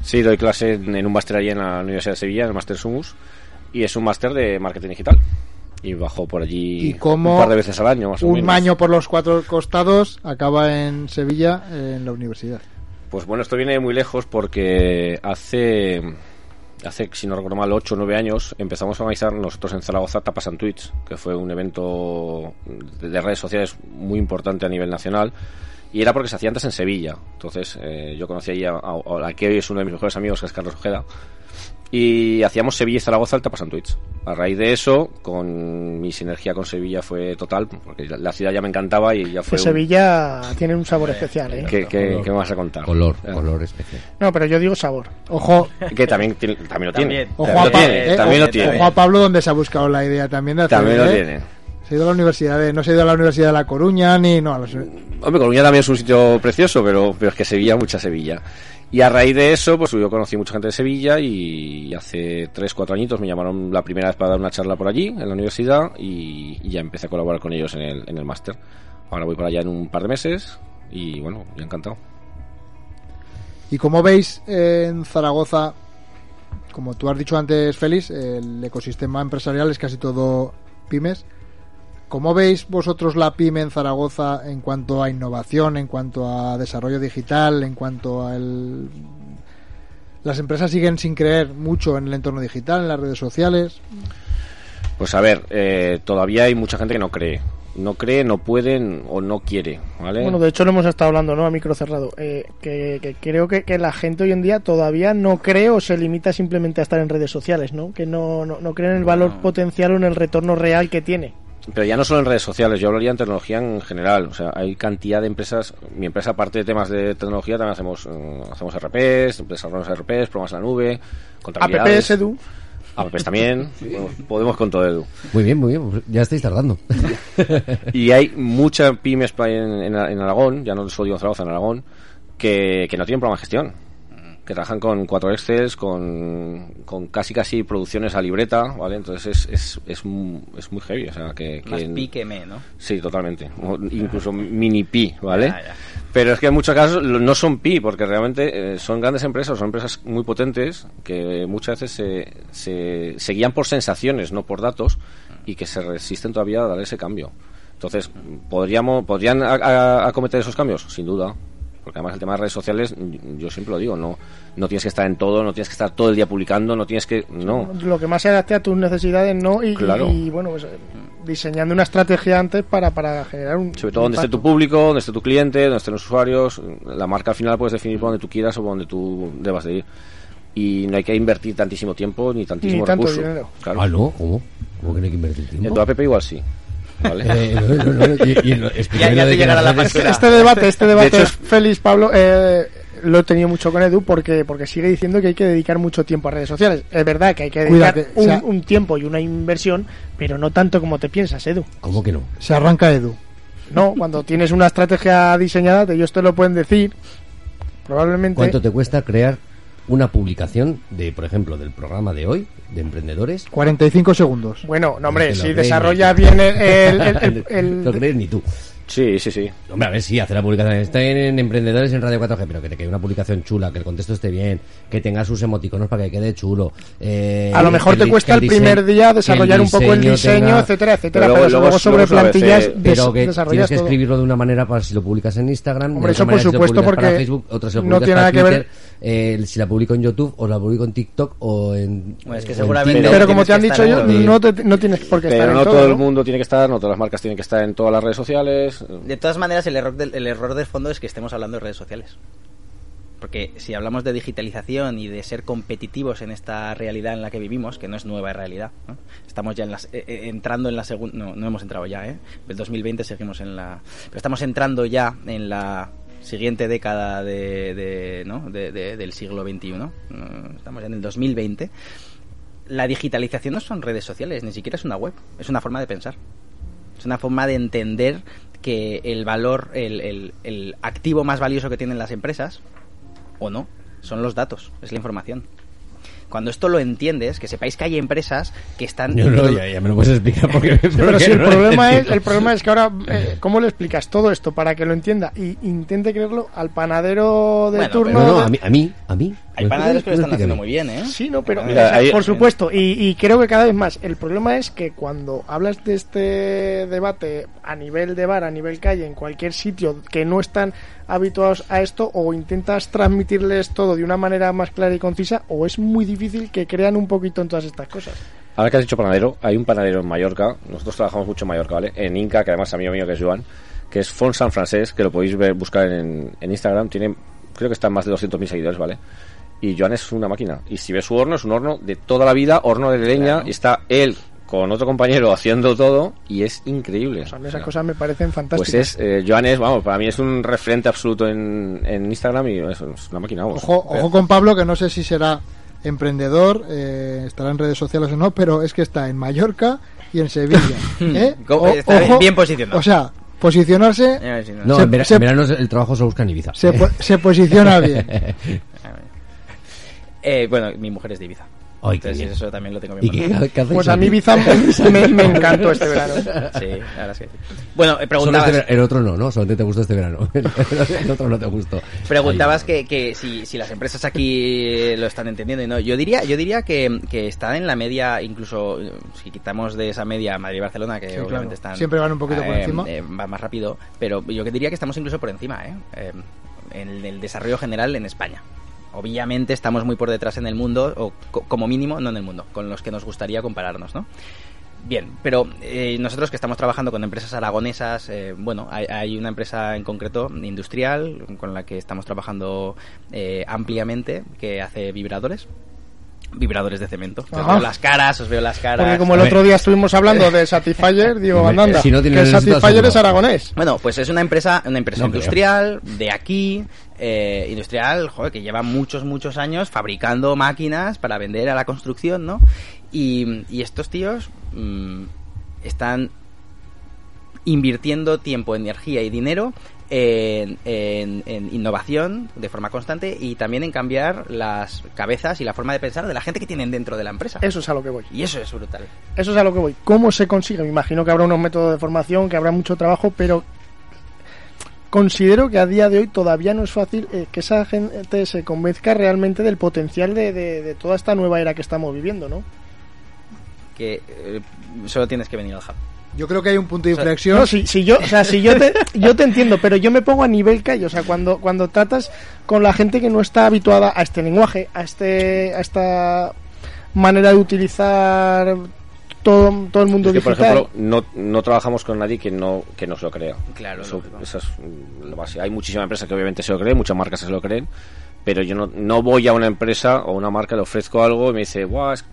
Speaker 6: Sí, doy clase en, en un máster allí en la Universidad de Sevilla, en el máster Sumus, y es un máster de marketing digital. Y bajo por allí
Speaker 4: ¿Y cómo
Speaker 6: un par de veces al año, más o
Speaker 4: Un
Speaker 6: menos.
Speaker 4: año por los cuatro costados acaba en Sevilla, en la universidad.
Speaker 6: Pues bueno, esto viene de muy lejos porque hace, hace si no recuerdo mal, 8 o 9 años empezamos a organizar nosotros en Zaragoza Tapas and Tweets, que fue un evento de, de redes sociales muy importante a nivel nacional. Y era porque se hacía antes en Sevilla. Entonces eh, yo conocí ahí a, a- que hoy es uno de mis mejores amigos, que es Carlos Ojeda. Y hacíamos Sevilla y Zaragoza el Tapas and Tweets. A raíz de eso, con mi sinergia con Sevilla fue total, porque la, la ciudad ya me encantaba y ya
Speaker 2: Que
Speaker 6: fue... un-
Speaker 2: Sevilla tiene un sabor especial, ¿eh?
Speaker 6: ¿Qué, qué- qué me vas a contar?
Speaker 3: Color,
Speaker 6: Eh,
Speaker 3: color especial.
Speaker 2: No, pero yo digo sabor.
Speaker 4: Ojo,
Speaker 6: Que también, también lo tiene.
Speaker 7: También.
Speaker 4: ojo, a,
Speaker 6: lo
Speaker 4: Pa-
Speaker 6: tiene.
Speaker 4: eh,
Speaker 6: También lo
Speaker 4: ojo-
Speaker 6: tiene.
Speaker 4: ojo a Pablo donde se ha buscado la idea también de hacer.
Speaker 6: También lo
Speaker 4: ¿eh?
Speaker 6: tiene.
Speaker 4: Se ha ido a la universidad de, no se ha ido a la universidad de La Coruña ni no a los-
Speaker 6: Hombre, Coruña también es un sitio precioso, pero, pero es que Sevilla, mucha Sevilla. Y a raíz de eso, pues yo conocí mucha gente de Sevilla y hace 3, 4 añitos me llamaron la primera vez para dar una charla por allí, en la universidad, y, ya empecé a colaborar con ellos en el, en el máster. Ahora voy por allá en un par de meses y bueno, ya encantado.
Speaker 4: Y como veis en Zaragoza, como tú has dicho antes, Félix, el ecosistema empresarial es casi todo pymes. ¿Cómo veis vosotros la pyme en Zaragoza en cuanto a innovación, en cuanto a desarrollo digital, en cuanto a el... Las empresas siguen sin creer mucho en el entorno digital, en las redes sociales.
Speaker 6: Pues a ver, eh, todavía hay mucha gente que no cree. No cree, no pueden o no quiere, ¿vale?
Speaker 2: Bueno, de hecho lo hemos estado hablando, ¿no? A micro cerrado. Eh, que, que creo que, que la gente hoy en día todavía no cree o se limita simplemente a estar en redes sociales, ¿no? Que no, no, no creen en el valor potencial o en el retorno real que tiene.
Speaker 6: Pero ya no solo en redes sociales, yo hablaría en tecnología en general. O sea, hay cantidad de empresas. Mi empresa, aparte de temas de tecnología, también hacemos, eh, hacemos RPs, desarrollamos RPs, programas en la nube, contabilidades.
Speaker 2: APPs, Edu.
Speaker 6: APPs también. Bueno, podemos con todo, Edu.
Speaker 3: Muy bien, muy bien. pues ya estáis tardando.
Speaker 6: Y hay muchas pymes en, en Aragón, ya no solo digo en Zaragoza, en Aragón, que, que no tienen programa de gestión. Que trabajan con cuatro Excels, con, con casi casi producciones a libreta, ¿vale? Entonces es, es, es, mu- es muy heavy, o sea, que...
Speaker 7: Más
Speaker 6: que
Speaker 7: pi que me, ¿no?
Speaker 6: Sí, totalmente. O incluso mini pi, ¿vale? Pero es que en muchos casos no son pi, porque realmente eh, son grandes empresas, son empresas muy potentes que muchas veces se, se, se guían por sensaciones, no por datos, y que se resisten todavía a dar ese cambio. Entonces, ¿podríamos, ¿podrían acometer esos cambios? Sin duda. Porque además el tema de redes sociales, yo siempre lo digo, no, no tienes que estar en todo, no tienes que estar todo el día publicando, no tienes que... No.
Speaker 2: Lo que más se adapte a tus necesidades, ¿no? Y,
Speaker 6: Claro.
Speaker 2: y, bueno, pues, eh, diseñando una estrategia antes para, para generar un.
Speaker 6: Sobre todo donde esté tu público, donde esté tu cliente, donde estén los usuarios. La marca al final la puedes definir por donde tú quieras o por donde tú debas de ir. Y no hay que invertir tantísimo tiempo ni tantísimo
Speaker 2: Ni tanto
Speaker 6: recurso.
Speaker 2: dinero.
Speaker 6: Claro.
Speaker 3: Ah, no, ¿cómo? ¿Cómo que no hay que invertir
Speaker 6: En
Speaker 3: tiempo?
Speaker 6: tu app igual sí. ¿Vale?
Speaker 3: Eh, no, no, no, y- y lo- explícame
Speaker 7: Ya- ya
Speaker 3: lo de
Speaker 7: te
Speaker 3: que
Speaker 7: llegará
Speaker 3: las
Speaker 7: la
Speaker 3: redes-
Speaker 7: factura.
Speaker 2: Este debate, este debate,
Speaker 6: De hecho,
Speaker 2: Félix, Pablo, eh, lo he tenido mucho con Edu porque, porque sigue diciendo que hay que dedicar mucho tiempo a redes sociales. Es verdad que hay que dedicar un,
Speaker 4: sea-
Speaker 2: un tiempo y una inversión, pero no tanto como te piensas, Edu.
Speaker 3: ¿Cómo que no?
Speaker 4: Se arranca Edu.
Speaker 2: No, cuando tienes una estrategia diseñada, ellos te lo pueden decir. Probablemente.
Speaker 3: ¿Cuánto te cuesta crear una publicación de, por ejemplo, del programa de hoy, de emprendedores?
Speaker 4: 45 segundos.
Speaker 2: Bueno, no, hombre,
Speaker 3: lo
Speaker 2: si desarrolla bien el. el- el- el- el-
Speaker 3: No crees ni tú.
Speaker 6: Sí, sí, sí.
Speaker 3: Hombre, a ver, sí, hacer la publicación. Estoy en Emprendedores en Radio 4G, pero que te quede una publicación chula, que el contexto esté bien, que tenga sus emoticonos para que quede chulo. eh,
Speaker 2: a lo mejor te cuesta el primer día desarrollar un poco el diseño,
Speaker 3: tenga-
Speaker 2: etcétera, etcétera.
Speaker 6: Pero
Speaker 2: Pero,
Speaker 6: luego-
Speaker 2: luego, sobre
Speaker 6: luego
Speaker 2: plantillas
Speaker 6: ese-
Speaker 2: des-
Speaker 3: Pero que
Speaker 2: desarrollas
Speaker 3: tienes que
Speaker 2: todo.
Speaker 3: escribirlo de una manera para si lo publicas en Instagram,
Speaker 2: Hombre,
Speaker 3: de
Speaker 2: eso por
Speaker 3: si
Speaker 2: supuesto,
Speaker 3: para
Speaker 2: porque
Speaker 3: Facebook, otra si lo
Speaker 2: no
Speaker 3: publicas
Speaker 2: tiene
Speaker 3: para
Speaker 2: nada que ver-
Speaker 3: Twitter, eh, si la publico en YouTube o la publico en TikTok o en
Speaker 7: Bueno, es que seguramente-.
Speaker 2: Pero como te han dicho yo, no, te- no tienes por qué estar
Speaker 6: Pero
Speaker 2: en
Speaker 6: no
Speaker 2: todo,
Speaker 6: el mundo tiene que estar, no todas las marcas tienen que estar en todas las redes sociales.
Speaker 7: De todas maneras, el error, del, el error del fondo es que estemos hablando de redes sociales. Porque si hablamos de digitalización y de ser competitivos en esta realidad en la que vivimos, que no es nueva realidad, estamos ya en las, eh, eh, entrando en la segunda, no, no hemos entrado ya, ¿eh? El 2020 seguimos en la, pero estamos entrando ya en la siguiente década de, ¿no? de- de- del siglo XXI, estamos ya en el 2020. La digitalización no son redes sociales, ni siquiera es una web, es una forma de pensar. Es una forma de entender que el valor, el, el- el activo más valioso que tienen las empresas, o no, son los datos, es la información. Cuando esto lo entiendes, que sepáis que hay empresas que están...
Speaker 3: No, no, ya, ya me lo puedes explicar porque...
Speaker 2: Pero si el
Speaker 3: no
Speaker 2: problema es, el problema es que ahora, eh, ¿cómo le explicas todo esto para que lo entienda? Y intente creerlo al panadero de
Speaker 7: Bueno,
Speaker 2: turno.
Speaker 3: No, no,
Speaker 2: de-
Speaker 3: a mí, a mí, a mí.
Speaker 7: Hay panaderos que lo están haciendo muy bien, ¿eh?
Speaker 2: Sí, no, pero
Speaker 6: Mira,
Speaker 2: o sea,
Speaker 6: ahí-
Speaker 2: por supuesto, y, y creo que cada vez más. El problema es que cuando hablas de este debate a nivel de bar, a nivel calle, en cualquier sitio que no están habituados a esto, o intentas transmitirles todo de una manera más clara y concisa, o es muy difícil que crean un poquito en todas estas cosas.
Speaker 6: Ahora que has dicho panadero, hay un panadero en Mallorca, nosotros trabajamos mucho en Mallorca, ¿vale? En Inca, que además es amigo mío que es Joan, que es Font San Francés, que lo podéis ver, buscar en, en Instagram, tiene, creo que están más de 200.000 seguidores, ¿vale? Y Joan es una máquina. Y si ves su horno, es un horno de toda la vida, horno de leña, y está él con otro compañero haciendo todo, y es increíble.
Speaker 2: O sea, a mí
Speaker 6: O
Speaker 2: esas cosas me parecen
Speaker 6: pues
Speaker 2: fantásticas.
Speaker 6: es, eh, Joan es, vamos, para mí es un referente absoluto en, en Instagram y es, es una máquina, vamos.
Speaker 4: Ojo, ojo con Pablo, que no sé si será emprendedor, eh, estará en redes sociales o no, pero es que está en Mallorca y en Sevilla. ¿eh?
Speaker 7: Co-
Speaker 4: O-
Speaker 7: está bien posicionado.
Speaker 4: O sea, posicionarse
Speaker 7: Eh, no-
Speaker 4: Se-
Speaker 3: en, vera-
Speaker 4: se-
Speaker 3: en verano el trabajo se busca en Ibiza.
Speaker 4: se, se posiciona bien.
Speaker 7: Eh, bueno, mi mujer es de Ibiza.
Speaker 3: Ay,
Speaker 7: Entonces
Speaker 3: bien.
Speaker 7: eso también lo tengo bien
Speaker 3: ¿Y qué,
Speaker 2: Pues a mí? Bizam me, me encantó este verano.
Speaker 7: Sí, la verdad es que sí. Bueno, eh, preguntabas,
Speaker 3: este verano- el otro no, ¿no? Solamente te gustó este verano. El otro no te gustó.
Speaker 7: preguntabas
Speaker 3: Ay,
Speaker 7: que, que si, si las empresas aquí lo están entendiendo y no. Yo diría, yo diría que, que están en la media, incluso si quitamos de esa media Madrid y Barcelona, que
Speaker 4: Sí,
Speaker 7: obviamente
Speaker 4: claro.
Speaker 7: están.
Speaker 4: Siempre van un poquito por
Speaker 7: eh,
Speaker 4: encima.
Speaker 7: eh, va más rápido, pero yo que diría que estamos incluso por encima, ¿eh? Eh, en el desarrollo general en España. Obviamente estamos muy por detrás en el mundo, o co- como mínimo, no en el mundo, con los que nos gustaría compararnos, ¿no? Bien, pero eh, nosotros que estamos trabajando con empresas aragonesas, eh, bueno, hay, hay una empresa en concreto industrial con la que estamos trabajando eh, ampliamente que hace vibradores. Vibradores de cemento. Os veo las caras, os veo las caras.
Speaker 2: Porque como el otro día estuvimos hablando de Satisfyer, digo, andanda,
Speaker 3: si no
Speaker 2: que Satisfyer es aragonés.
Speaker 7: Bueno, pues es una empresa, una empresa
Speaker 3: No creo.
Speaker 7: industrial de aquí, eh, industrial, joder, que lleva muchos, muchos años fabricando máquinas para vender a la construcción, ¿no? Y, y estos tíos mm, están invirtiendo tiempo, energía y dinero en, en- en innovación de forma constante y también en cambiar las cabezas y la forma de pensar de la gente que tienen dentro de la empresa.
Speaker 2: Eso es a lo que voy.
Speaker 7: Y eso es brutal.
Speaker 2: Eso es a lo que voy. ¿Cómo se consigue? Me imagino que habrá unos métodos de formación, que habrá mucho trabajo, pero considero que a día de hoy todavía no es fácil eh, que esa gente se convenzca realmente del potencial de, de- de toda esta nueva era que estamos viviendo, ¿no?
Speaker 7: Que eh, solo tienes que venir al hub.
Speaker 4: Yo creo que hay un punto de
Speaker 7: O sea,
Speaker 4: inflexión.
Speaker 2: No, si, si yo, o sea, si yo te, yo te entiendo, pero yo me pongo a nivel calle, o sea, cuando, cuando tratas con la gente que no está habituada a este lenguaje, a este, a esta manera de utilizar todo, todo el mundo
Speaker 6: Es que, por ejemplo, no, no trabajamos con nadie que no, que no se lo crea.
Speaker 7: Claro,
Speaker 6: Eso- esa es mm, la base. Hay muchísimas empresas que obviamente se lo creen, muchas marcas se lo creen, pero yo no, no voy a una empresa o una marca, le ofrezco algo y me dice, guau, es-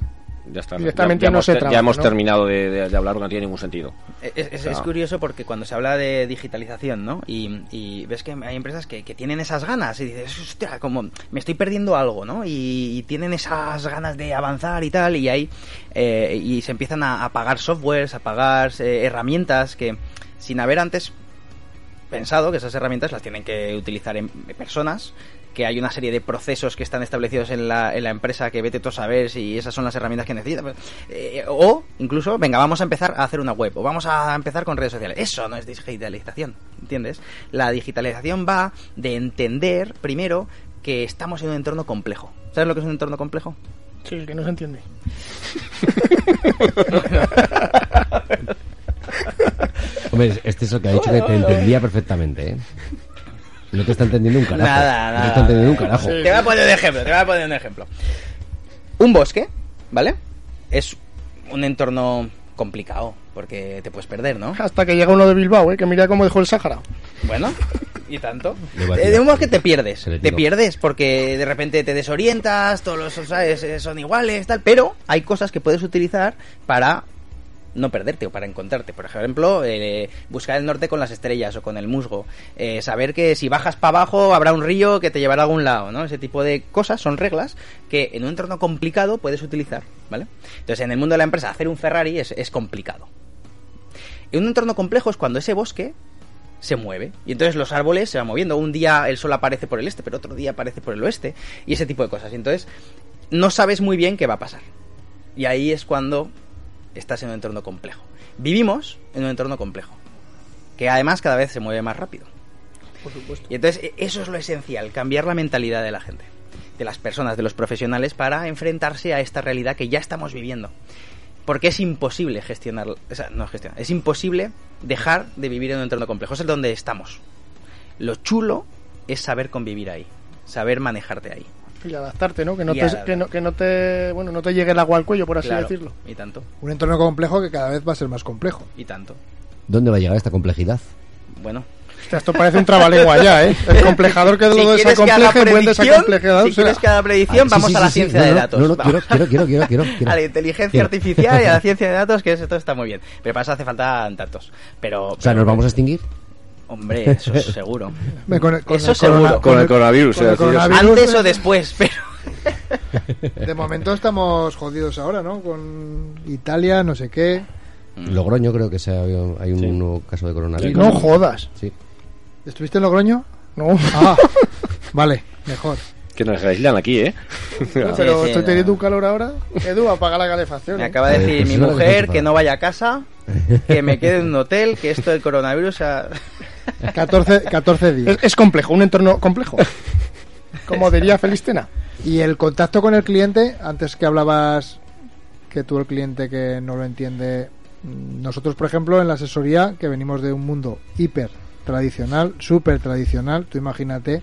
Speaker 6: ya está.
Speaker 2: Directamente
Speaker 6: ya, ya
Speaker 2: no
Speaker 6: hemos,
Speaker 2: se
Speaker 6: ya hemos
Speaker 2: ¿no?
Speaker 6: terminado de, de- de hablar, no tiene ningún sentido.
Speaker 7: Es, es-
Speaker 6: Ah.
Speaker 7: es curioso porque cuando se habla de digitalización, ¿no? Y, y ves que hay empresas que, que tienen esas ganas y dices, hostia, como me estoy perdiendo algo, ¿no? Y, y tienen esas ganas de avanzar y tal, y hay eh, y se empiezan a, a pagar softwares, a pagar eh, herramientas que sin haber antes pensado que esas herramientas las tienen que utilizar en personas que hay una serie de procesos que están establecidos en la, en la empresa que vete tú a saber si esas son las herramientas que necesitas. Eh, o incluso, venga, vamos a empezar a hacer una web o vamos a empezar con redes sociales. Eso no es digitalización, ¿entiendes? La digitalización va de entender primero que estamos en un entorno complejo. ¿Sabes lo que es un entorno complejo?
Speaker 2: Sí, el que no se entiende.
Speaker 3: Hombre, este es el que ha dicho que te entendía perfectamente, ¿eh? No te está entendiendo un carajo.
Speaker 7: Nada,
Speaker 3: No
Speaker 7: nada.
Speaker 3: te está entendiendo un carajo.
Speaker 7: Te voy a poner un ejemplo, te voy a poner un ejemplo. Un bosque, ¿vale? Es un entorno complicado, porque te puedes perder, ¿no?
Speaker 2: Hasta que llega uno de Bilbao, ¿eh? que mira cómo dejó el Sáhara.
Speaker 7: Bueno, y tanto.
Speaker 3: Le va a
Speaker 7: Eh, De un bosque te pierdes, te pierdes porque de repente te desorientas, todos los ¿sabes? Son iguales, tal, pero hay cosas que puedes utilizar para no perderte o para encontrarte. Por ejemplo, eh, buscar el norte con las estrellas o con el musgo. Eh, saber que si bajas para abajo habrá un río que te llevará a algún lado, ¿no? Ese tipo de cosas son reglas que en un entorno complicado puedes utilizar, ¿vale? Entonces, en el mundo de la empresa, hacer un Ferrari es, es complicado. En un entorno complejo es cuando ese bosque se mueve. Y entonces los árboles se van moviendo. Un día el sol aparece por el este, pero otro día aparece por el oeste. Y ese tipo de cosas. Y entonces no sabes muy bien qué va a pasar. Y ahí es cuando estás en un entorno complejo. Vivimos en un entorno complejo. Que además cada vez se mueve más rápido.
Speaker 2: Por supuesto.
Speaker 7: Y entonces e- eso es lo esencial, cambiar la mentalidad de la gente, de las personas, de los profesionales, para enfrentarse a esta realidad que ya estamos viviendo. Porque es imposible gestionar, o sea, no gestionar, es imposible dejar de vivir en un entorno complejo, es el donde estamos. Lo chulo es saber convivir ahí, saber manejarte ahí.
Speaker 2: Y adaptarte, ¿no? Que no, te, que, no, que no te bueno no te llegue el agua al cuello, por así
Speaker 7: Claro,
Speaker 2: decirlo.
Speaker 7: Y tanto,
Speaker 4: Un entorno complejo que cada vez va a ser más complejo.
Speaker 7: y tanto.
Speaker 3: ¿Dónde va a llegar esta complejidad?
Speaker 7: Bueno,
Speaker 2: Hostia, esto parece un trabalengua ya, ¿eh? El complejador que
Speaker 7: si
Speaker 2: lo desacompleje, buen
Speaker 7: predicción,
Speaker 2: desacomplejador.
Speaker 7: si quieres que haga predicción,
Speaker 3: Ah, sí,
Speaker 7: vamos
Speaker 3: sí,
Speaker 7: a la
Speaker 3: sí,
Speaker 7: ciencia
Speaker 3: No,
Speaker 7: de
Speaker 3: no,
Speaker 7: datos.
Speaker 3: No, quiero, quiero, quiero, quiero, quiero, quiero.
Speaker 7: a la inteligencia
Speaker 3: Quiero.
Speaker 7: artificial y a la ciencia de datos, que esto está muy bien. Pero para eso hace falta datos. Pero,
Speaker 3: O sea, ¿nos vamos a extinguir?
Speaker 7: Hombre, eso es seguro.
Speaker 4: Me- con el- con
Speaker 7: Eso
Speaker 4: el
Speaker 7: seguro.
Speaker 4: corona-
Speaker 6: Con el coronavirus,
Speaker 4: con
Speaker 7: Antes o después, pero...
Speaker 4: De momento estamos jodidos ahora, ¿no? Con Italia, no sé qué.
Speaker 3: Logroño creo que se ha- hay un
Speaker 6: Sí.
Speaker 3: nuevo caso de coronavirus.
Speaker 2: No jodas.
Speaker 3: Sí.
Speaker 4: ¿Estuviste en Logroño?
Speaker 2: No.
Speaker 4: Ah, vale, mejor.
Speaker 6: Que nos aíslan aquí, ¿eh?
Speaker 2: Pero
Speaker 7: sí,
Speaker 2: estoy
Speaker 7: no.
Speaker 2: teniendo un calor ahora. Edu, apaga la calefacción.
Speaker 7: Me
Speaker 2: ¿eh?
Speaker 7: acaba de
Speaker 3: Eh,
Speaker 7: decir
Speaker 3: pues
Speaker 7: mi mujer
Speaker 3: cosa
Speaker 7: que no vaya a casa, que me quede en un hotel, que esto del coronavirus ha...
Speaker 4: 14, 14 días.
Speaker 2: Es, es complejo, un entorno complejo. Como diría Felistena.
Speaker 4: Y el contacto con el cliente, antes que hablabas que tú el cliente que no lo entiende, mm, nosotros por ejemplo en la asesoría que venimos de un mundo hiper tradicional, súper tradicional, tú imagínate,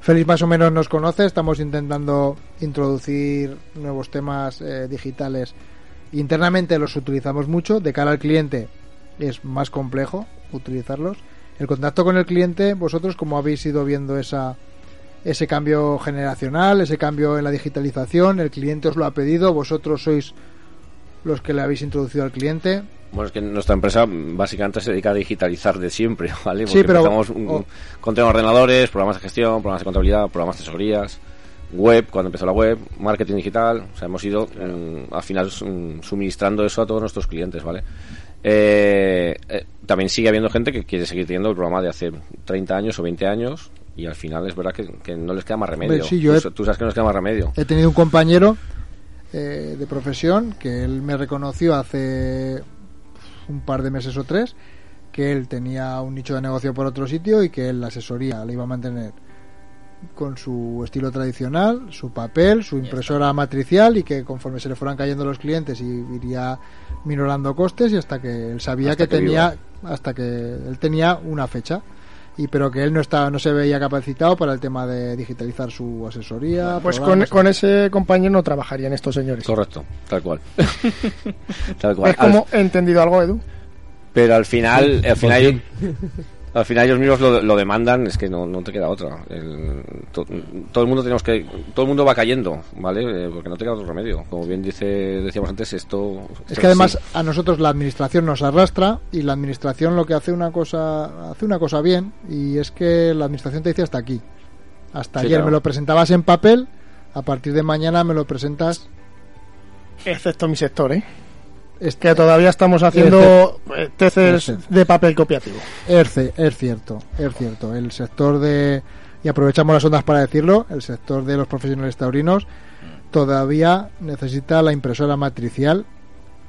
Speaker 4: Félix más o menos nos conoce, estamos intentando introducir nuevos temas eh, digitales, internamente los utilizamos mucho, de cara al cliente es más complejo utilizarlos. El contacto con el cliente, vosotros como habéis ido viendo esa, ese cambio generacional, ese cambio en la digitalización, el cliente os lo ha pedido, vosotros sois los que le habéis introducido al cliente.
Speaker 6: Bueno, es que nuestra empresa básicamente se dedica a digitalizar de siempre, ¿vale?
Speaker 4: Sí, pero-
Speaker 6: empezamos con temas ordenadores, programas de gestión, programas de contabilidad, programas de tesorías, web, cuando empezó la web, marketing digital, o sea, hemos ido mm, al final mm, suministrando eso a todos nuestros clientes, ¿vale? Eh, eh, también sigue habiendo gente que quiere seguir teniendo el programa de hace 30 años o 20 años y al final es verdad que, que no les queda más remedio.
Speaker 4: Hombre, sí, yo
Speaker 6: tú,
Speaker 4: he-
Speaker 6: tú sabes que no les queda más remedio.
Speaker 4: He tenido un compañero eh, de profesión que él me reconoció hace un par de meses o tres que él tenía un nicho de negocio por otro sitio y que él la asesoría le iba a mantener con su estilo tradicional, su papel, su impresora matricial y que conforme se le fueran cayendo los clientes y iría minorando costes y hasta que él sabía
Speaker 6: Hasta
Speaker 4: que,
Speaker 6: que
Speaker 4: tenía hasta que él tenía una fecha y pero que él no estaba no se veía capacitado para el tema de digitalizar su asesoría
Speaker 2: Pues con, con ese compañero no trabajarían estos señores.
Speaker 6: Correcto, tal cual. tal cual.
Speaker 2: ¿Es como he entendido algo, Edu?
Speaker 6: Pero al final, al final,
Speaker 3: fin.
Speaker 6: Al final ellos mismos lo, lo demandan, es que no, no te queda otra. El- to- todo el mundo tenemos que, todo el mundo va cayendo, ¿vale? Eh, Porque no te queda otro remedio. Como bien dice, decíamos antes, esto.
Speaker 4: Es que además
Speaker 6: así.
Speaker 4: a nosotros la administración nos arrastra y la administración lo que hace una cosa hace una cosa bien y es que la administración te dice hasta aquí. Hasta
Speaker 6: Sí,
Speaker 4: ayer
Speaker 6: claro.
Speaker 4: me lo presentabas en papel, a partir de mañana me lo presentas
Speaker 2: Excepto mi sector, ¿eh?
Speaker 4: Este,
Speaker 2: Que todavía estamos haciendo eh, teces
Speaker 4: Este.
Speaker 2: de papel copiativo.
Speaker 4: es, ce- es cierto, es cierto. El sector de y aprovechamos las ondas para decirlo, el sector de los profesionales taurinos todavía necesita la impresora matricial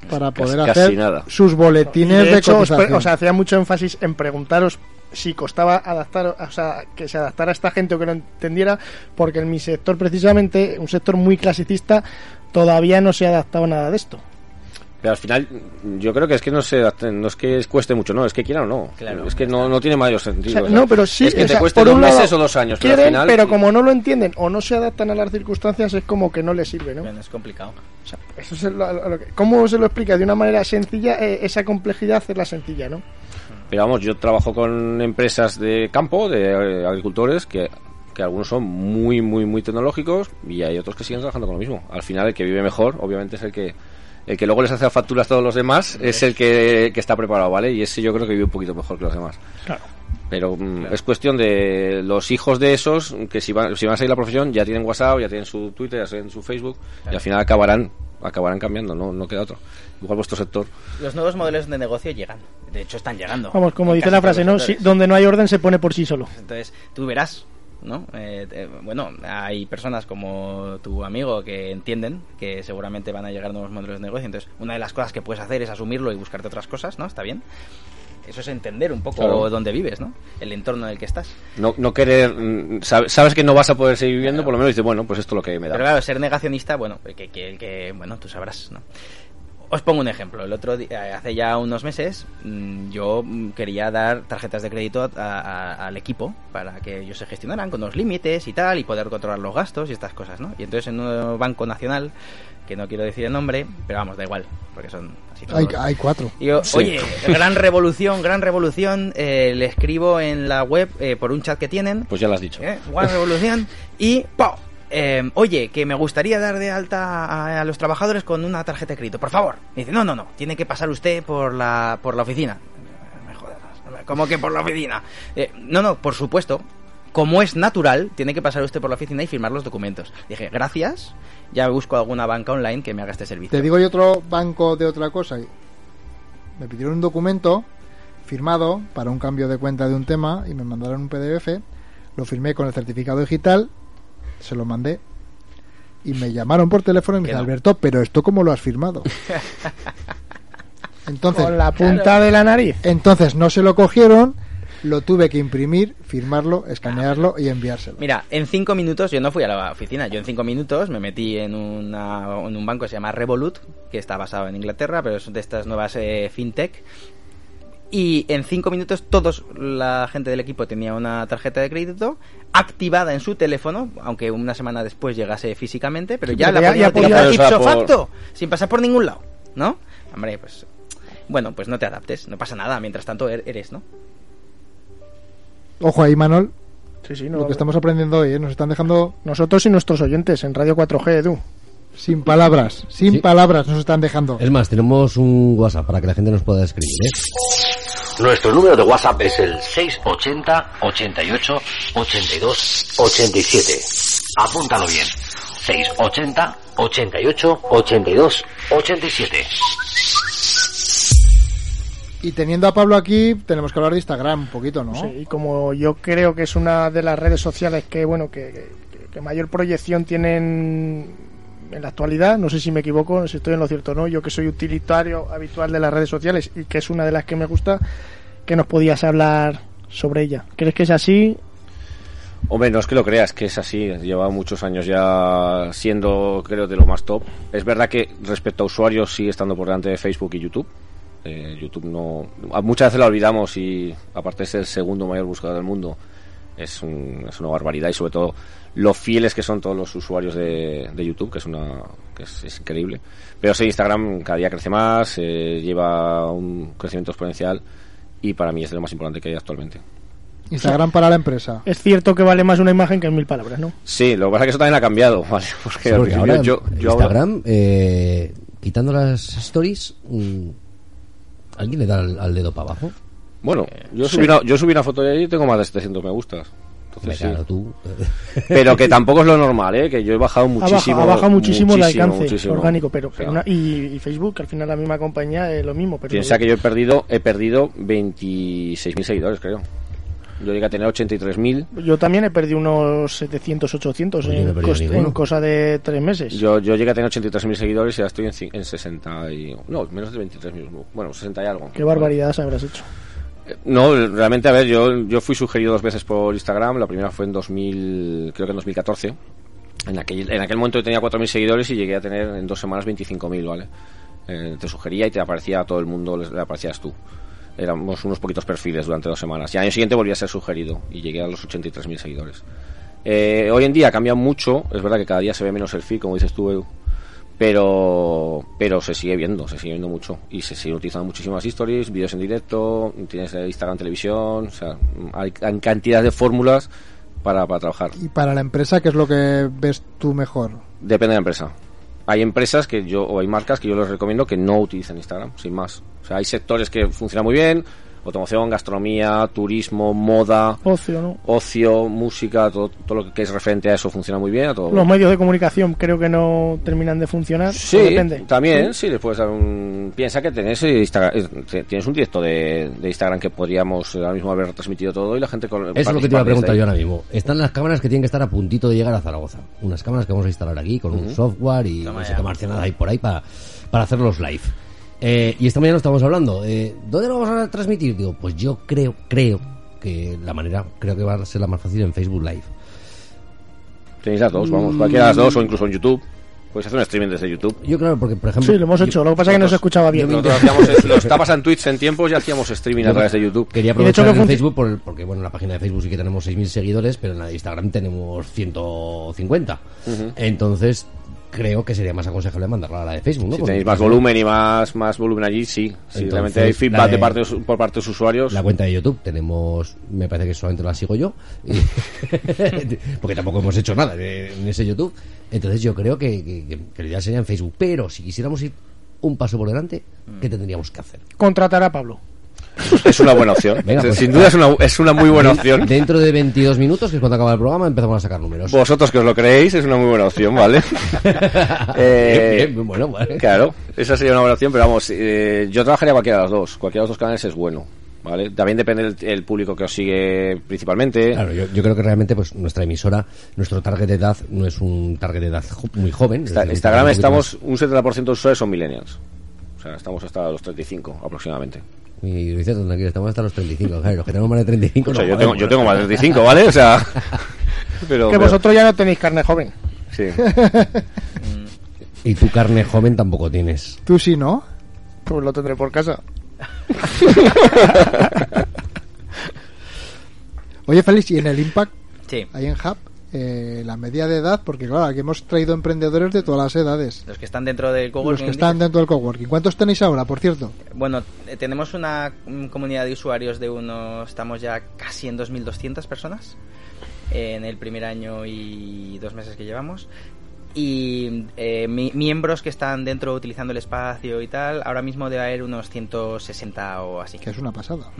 Speaker 4: para poder
Speaker 6: casi
Speaker 4: hacer
Speaker 6: nada.
Speaker 4: sus boletines de,
Speaker 2: de hecho,
Speaker 4: cotización.
Speaker 2: os hacía mucho énfasis en preguntaros si costaba adaptar, o sea, que se adaptara a esta gente o que lo entendiera, porque en mi sector, precisamente, un sector muy clasicista, todavía no se ha adaptado nada de esto.
Speaker 6: Pero al final, yo creo que es que no se, no es que cueste mucho, no, es que quieran o no.
Speaker 7: Claro,
Speaker 6: es que no, no tiene mayor
Speaker 2: O
Speaker 6: sentido.
Speaker 2: sea,
Speaker 6: o sea,
Speaker 2: no, pero sí,
Speaker 6: es que
Speaker 2: o
Speaker 6: te cueste
Speaker 2: por
Speaker 6: dos
Speaker 2: un lado,
Speaker 6: meses o dos años, pero al
Speaker 2: quieren,
Speaker 6: final.
Speaker 2: pero como no lo entienden o no se adaptan a las circunstancias, es como que no les sirve, ¿no?
Speaker 7: Es complicado.
Speaker 2: O sea, eso es lo- lo- lo que- ¿Cómo se lo explica de una manera sencilla? eh, esa complejidad hacerla sencilla, ¿no?
Speaker 6: Pero vamos, yo trabajo con empresas de campo, de eh, agricultores, que, que algunos son muy, muy, muy tecnológicos y hay otros que siguen trabajando con lo mismo. Al final, el que vive mejor, obviamente, es el que el que luego les hace facturas a todos los demás, es el que, que está preparado, ¿vale? Y ese yo creo que vive un poquito mejor que los demás.
Speaker 2: Claro.
Speaker 6: Pero mm, es cuestión de los hijos de esos, que si van, si van a seguir la profesión, ya tienen WhatsApp, ya tienen su Twitter, ya tienen su Facebook, y al final acabarán acabarán cambiando, no, no queda otro. Igual vuestro sector.
Speaker 7: Los nuevos modelos de negocio llegan. De hecho, están llegando.
Speaker 2: Vamos, como dice la frase, ¿no? Si- donde no hay orden se pone por sí solo.
Speaker 7: Entonces, tú verás, ¿no? Eh, eh, bueno, hay personas como tu amigo que entienden que seguramente van a llegar nuevos modelos de negocio. Entonces, una de las cosas que puedes hacer es asumirlo y buscarte otras cosas, ¿no? Está bien. Eso es entender un poco
Speaker 6: Claro.
Speaker 7: dónde vives, ¿no? El entorno en el que estás.
Speaker 6: No, no querer, mm, sab- sabes que no vas a poder seguir viviendo, por lo menos dices, bueno, pues esto es lo que me da.
Speaker 7: Pero claro, ser negacionista, bueno, que, que, que- bueno, tú sabrás, ¿no? Os pongo un ejemplo. El otro día, hace ya unos meses, mm, yo mm, quería dar tarjetas de crédito a- a- al equipo para que ellos se gestionaran con los límites y tal y poder controlar los gastos y estas cosas, ¿no? Y entonces en un banco nacional, que no quiero decir el nombre, pero vamos, da igual, porque son así todos.
Speaker 4: hay, hay cuatro.
Speaker 7: Y yo,
Speaker 6: Sí.
Speaker 7: oye, gran revolución, gran revolución, eh, le escribo en la web eh, por un chat que tienen,
Speaker 6: Pues ya lo has dicho.
Speaker 7: ¿eh? Gran revolución, y ¡pau! Eh, oye, que me gustaría dar de alta a, los trabajadores con una tarjeta de crédito, por favor. Me dice, no, no, no, tiene que pasar usted por la, por la oficina. Me jodas, ¿cómo que por la oficina? Eh, no, no, por supuesto. Como es natural, tiene que pasar usted por la oficina y firmar los documentos. Dije, gracias, ya busco alguna banca online que me haga este servicio.
Speaker 4: Te digo yo otro banco de otra cosa. Me pidieron un documento firmado para un cambio de cuenta de un tema y me mandaron un PDF. Lo firmé con el certificado digital se lo mandé y me llamaron por teléfono y me
Speaker 7: no.
Speaker 4: Alberto, pero esto cómo lo has firmado. Entonces,
Speaker 2: Con la punta de la nariz.
Speaker 4: entonces no se lo cogieron, lo tuve que imprimir, firmarlo, escanearlo y enviárselo.
Speaker 7: Mira, en cinco minutos, yo no fui a la oficina, yo en cinco minutos me metí en, una- en un banco que se llama Revolut, que está basado en Inglaterra, pero es de estas nuevas eh, fintech. Y en cinco minutos todos la gente del equipo tenía una tarjeta de crédito activada en su teléfono, aunque una semana después llegase físicamente, pero ya
Speaker 2: pero
Speaker 7: la
Speaker 2: ya-
Speaker 7: podían
Speaker 2: ya podía-
Speaker 7: ipso
Speaker 6: por-
Speaker 7: facto, sin pasar por ningún lado, ¿no? Hombre, pues... Bueno, pues no te adaptes, no pasa nada, mientras tanto er- eres, ¿no?
Speaker 4: Ojo ahí, Manol,
Speaker 2: Sí, sí, no,
Speaker 4: lo que estamos aprendiendo hoy, ¿eh? nos están dejando
Speaker 2: Nosotros y nuestros oyentes en Radio 4G, Edu.
Speaker 4: Sin palabras, sin
Speaker 3: Sí.
Speaker 4: palabras nos están dejando.
Speaker 3: Es más, tenemos un WhatsApp para que la gente nos pueda escribir, ¿eh?
Speaker 8: Nuestro número de WhatsApp es el 680 88 82 87. Apúntalo bien. 680 88 82 87.
Speaker 4: Y teniendo a Pablo aquí, tenemos que hablar de Instagram un poquito, ¿no?
Speaker 2: Sí, y como yo creo que es una de las redes sociales que, bueno, que, que- que mayor proyección tienen en la actualidad, no sé si me equivoco, si estoy en lo cierto o no, yo que soy utilitario habitual de las redes sociales y que es una de las que me gusta, que nos podías hablar sobre ella. ¿Crees que es así?
Speaker 6: Hombre, no es que lo creas, que es así. Lleva muchos años ya siendo, creo, de lo más top. Es verdad que respecto a usuarios sigue estando por delante de Facebook y YouTube. Eh, YouTube no. Muchas veces lo olvidamos y, aparte ser el segundo mayor buscador del mundo, es, un- es una barbaridad y, sobre todo, lo fieles que son todos los usuarios de, de YouTube, que es una que es, es increíble. Pero sí, Instagram cada día crece más, eh, lleva un crecimiento exponencial y para mí es de lo más importante que hay actualmente.
Speaker 4: Instagram para la empresa.
Speaker 2: Es cierto que vale más una imagen que mil palabras, ¿no?
Speaker 6: Sí, lo que pasa es que eso también ha cambiado, ¿vale? Porque,
Speaker 3: Sí, porque ahora
Speaker 6: yo, yo ahora-
Speaker 3: Instagram, eh, quitando las stories, mm, ¿alguien le da al, al dedo para abajo?
Speaker 6: Bueno, yo
Speaker 2: sí.
Speaker 6: subí, una, yo subí una foto de ahí y tengo más de 700 me gustas. Entonces, sí.
Speaker 3: Tú.
Speaker 6: Pero que tampoco es lo normal, ¿eh? Que yo he bajado
Speaker 2: Ha
Speaker 6: muchísimo.
Speaker 2: bajado, ha bajado muchísimo, el alcance
Speaker 6: muchísimo.
Speaker 2: orgánico, pero, una- y, y Facebook, que al final la misma compañía es lo mismo. Pero
Speaker 6: Piensa que yo he perdido, he perdido 26.000 seguidores, creo. Yo llegué a tener 83.000.
Speaker 2: Yo también he perdido unos 700, 800
Speaker 3: Pues yo no
Speaker 2: en, cosa de tres meses.
Speaker 6: Yo, yo llegué a tener 83.000 seguidores y ahora estoy en, en 60 y... No, menos de 23 mismo. Bueno, 60 y algo.
Speaker 2: Qué barbaridad habrás hecho.
Speaker 6: No, realmente, a ver, yo, yo fui sugerido dos veces por Instagram. La primera fue en 2000, creo que en 2014. En aquel, en aquel momento yo tenía 4.000 seguidores y llegué a tener en dos semanas 25.000, ¿vale? Eh, te sugería y te aparecía a todo el mundo, le aparecías tú. Éramos unos poquitos perfiles durante dos semanas. Y al año siguiente volví a ser sugerido y llegué a los 83.000 seguidores. Eh, hoy en día ha cambiado mucho. Es verdad que cada día se ve menos el feed, como dices tú, Edu pero pero se sigue viendo, se sigue viendo mucho y se siguen utilizando muchísimas stories, vídeos en directo, tienes Instagram televisión, o sea, hay, hay cantidad de fórmulas para, para trabajar.
Speaker 4: Y para la empresa, ¿qué es lo que ves tú mejor?
Speaker 6: Depende de la empresa. Hay empresas que yo o hay marcas que yo les recomiendo que no utilicen Instagram, sin más. O sea, hay sectores que funcionan muy bien, automoción, gastronomía, turismo, moda,
Speaker 2: Ocio, ¿no?
Speaker 6: ocio, música, todo, todo lo que es referente a eso funciona muy bien. A todo.
Speaker 2: Los medios de comunicación creo que no terminan de funcionar.
Speaker 6: Sí,
Speaker 2: depende.
Speaker 6: también, sí, después. Piensa que tenés, eh, Instagram, eh, tienes un directo de, de Instagram que podríamos ahora mismo haber retransmitido todo y la gente... Con,
Speaker 3: Eso es lo que te iba a preguntar yo ahora mismo. Están las cámaras que tienen que estar a puntito de llegar a Zaragoza. Unas cámaras que vamos a instalar aquí con un software y no sé qué marcianadas hay por ahí para, para hacer los live. Eh, y esta mañana estamos hablando. Eh, ¿Dónde lo vamos a transmitir? Digo, pues yo creo, creo que la manera, creo que va a ser la más fácil en Facebook Live.
Speaker 6: Tenéis las dos, vamos, cualquiera de las dos o incluso en YouTube. Puedes hacer un streaming desde YouTube.
Speaker 3: Yo creo, porque por ejemplo...
Speaker 2: Sí, lo hemos
Speaker 3: yo-
Speaker 2: hecho. Lo que pasa es que no se escuchaba bien.
Speaker 6: Nosotros hacíamos es- lo estabas en Twitch en tiempos y hacíamos streaming a través de YouTube.
Speaker 3: Quería
Speaker 2: de hecho
Speaker 3: aprovechar
Speaker 2: que
Speaker 3: en Facebook por el- porque, bueno, en la página de Facebook sí que tenemos 6.000 seguidores, pero en la de Instagram tenemos 150. Entonces, creo que sería más aconsejable mandarla a la de Facebook, ¿no?
Speaker 6: Si
Speaker 3: Porque,
Speaker 6: tenéis más volumen y más más volumen allí, sí. Si
Speaker 3: Entonces,
Speaker 6: realmente hay feedback
Speaker 3: de-
Speaker 6: de parte de su- por parte de los usuarios.
Speaker 3: La cuenta de YouTube tenemos, me parece que solamente la sigo yo, y- porque tampoco hemos hecho nada de- en ese YouTube. Entonces yo creo que, que, que- que la idea sería en Facebook. Pero si quisiéramos ir un paso por delante, ¿qué tendríamos que hacer?
Speaker 2: Contratar a Pablo.
Speaker 6: Es una buena opción.
Speaker 3: Venga, pues-
Speaker 6: Sin duda es una, es una muy buena opción.
Speaker 3: Dentro de 22 minutos, que es cuando acaba el programa, empezamos a sacar números.
Speaker 6: Vosotros que os lo creéis, es una muy buena opción, ¿vale? Eh,
Speaker 3: Bien, bien, bueno, vale.
Speaker 6: Claro, esa sería una buena opción, pero vamos, eh, yo trabajaría cualquiera de las dos. Cualquiera de los dos canales es bueno. ¿vale? También depende el, el público que os sigue principalmente.
Speaker 3: Claro, yo, yo creo que realmente pues nuestra emisora, nuestro target de edad no es un target de edad jo- muy joven.
Speaker 6: Insta-
Speaker 3: es-
Speaker 6: Instagram estamos, un 70% de usuarios son millennials. O sea, estamos hasta los 35 aproximadamente.
Speaker 3: Y dice tranquilo, estamos hasta los 35. Claro, los que tenemos más de 35
Speaker 6: O sea,
Speaker 3: no
Speaker 6: yo, tengo, yo tengo más de 35, ¿vale? O sea, pero,
Speaker 2: que
Speaker 6: pero-
Speaker 2: vosotros ya no tenéis carne joven.
Speaker 6: sí.
Speaker 3: Y tu carne joven tampoco tienes.
Speaker 4: Tú sí, ¿no?
Speaker 2: Pues lo tendré por casa.
Speaker 4: Oye, Félix, ¿y en el Impact,
Speaker 7: Sí,
Speaker 4: ahí en Hub, eh, la media de edad? Porque claro, aquí hemos traído emprendedores de todas las edades.
Speaker 7: los que están dentro del
Speaker 4: Los
Speaker 7: coworking.
Speaker 4: que están dentro del coworking. ¿Cuántos tenéis ahora, por cierto?
Speaker 7: Bueno, eh, tenemos una mm, comunidad de usuarios de unos, estamos ya casi en 2.200 personas en el primer año y dos meses que llevamos. Y eh, mi- miembros que están dentro utilizando el espacio y tal, ahora mismo debe haber unos 160 o así.
Speaker 4: Que es una pasada.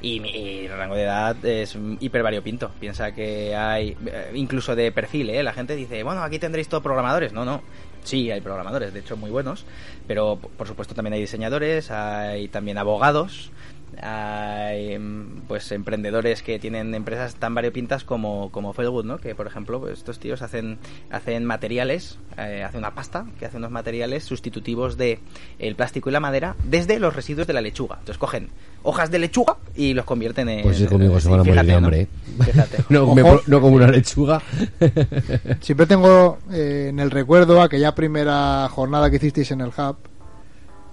Speaker 7: Y y rango de edad es hiper variopinto. Piensa que hay, eh, incluso de perfil, ¿eh? La gente dice, bueno, aquí tendréis todo programadores. No, no. Sí, hay programadores, de hecho muy buenos. Pero por supuesto también hay diseñadores, hay también abogados, hay mm, pues emprendedores que tienen empresas tan variopintas como, como Felwood, ¿no? Que por ejemplo, pues, estos tíos hacen, hacen materiales, eh, hacen una pasta que hace unos materiales sustitutivos de el plástico y la madera desde los residuos de la lechuga. Entonces cogen hojas de lechuga y los convierten en.
Speaker 3: Pues sí, conmigo se van a morir de
Speaker 7: ¿no?
Speaker 3: hambre. ¿eh?
Speaker 7: Fíjate.
Speaker 3: no, me
Speaker 4: Ojo.
Speaker 3: pro- no como una lechuga.
Speaker 4: Siempre tengo eh, en el recuerdo aquella primera jornada que hicisteis en el Hub,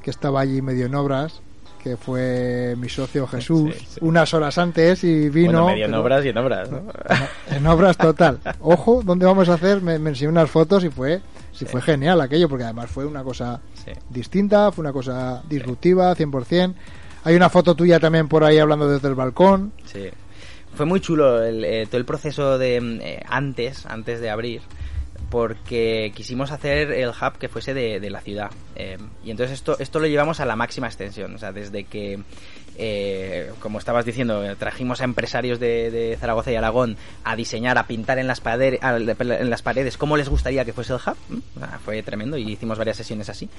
Speaker 4: que estaba allí medio en obras, que fue mi socio Jesús,
Speaker 7: Sí, sí.
Speaker 4: unas horas antes y vino...
Speaker 7: Bueno, medio en
Speaker 4: pero-
Speaker 7: obras y en obras, ¿no?
Speaker 4: En obras total. Ojo, ¿dónde vamos a hacer? Me, me enseñó unas fotos y fue, sí, fue genial aquello, porque además fue una cosa distinta, fue una cosa disruptiva, 100%. Hay una foto tuya también por ahí hablando desde el balcón.
Speaker 7: Sí. Fue muy chulo el, eh, todo el proceso de mm, eh, antes, antes de abrir, porque quisimos hacer el hub que fuese de, la ciudad. Eh, y entonces esto, esto lo llevamos a la máxima extensión. O sea, desde que, eh, como estabas diciendo, eh, trajimos a empresarios de, Zaragoza y Aragón a diseñar, a pintar en las, paredes, en las paredes cómo les gustaría que fuese el hub. O fue tremendo y hicimos varias sesiones así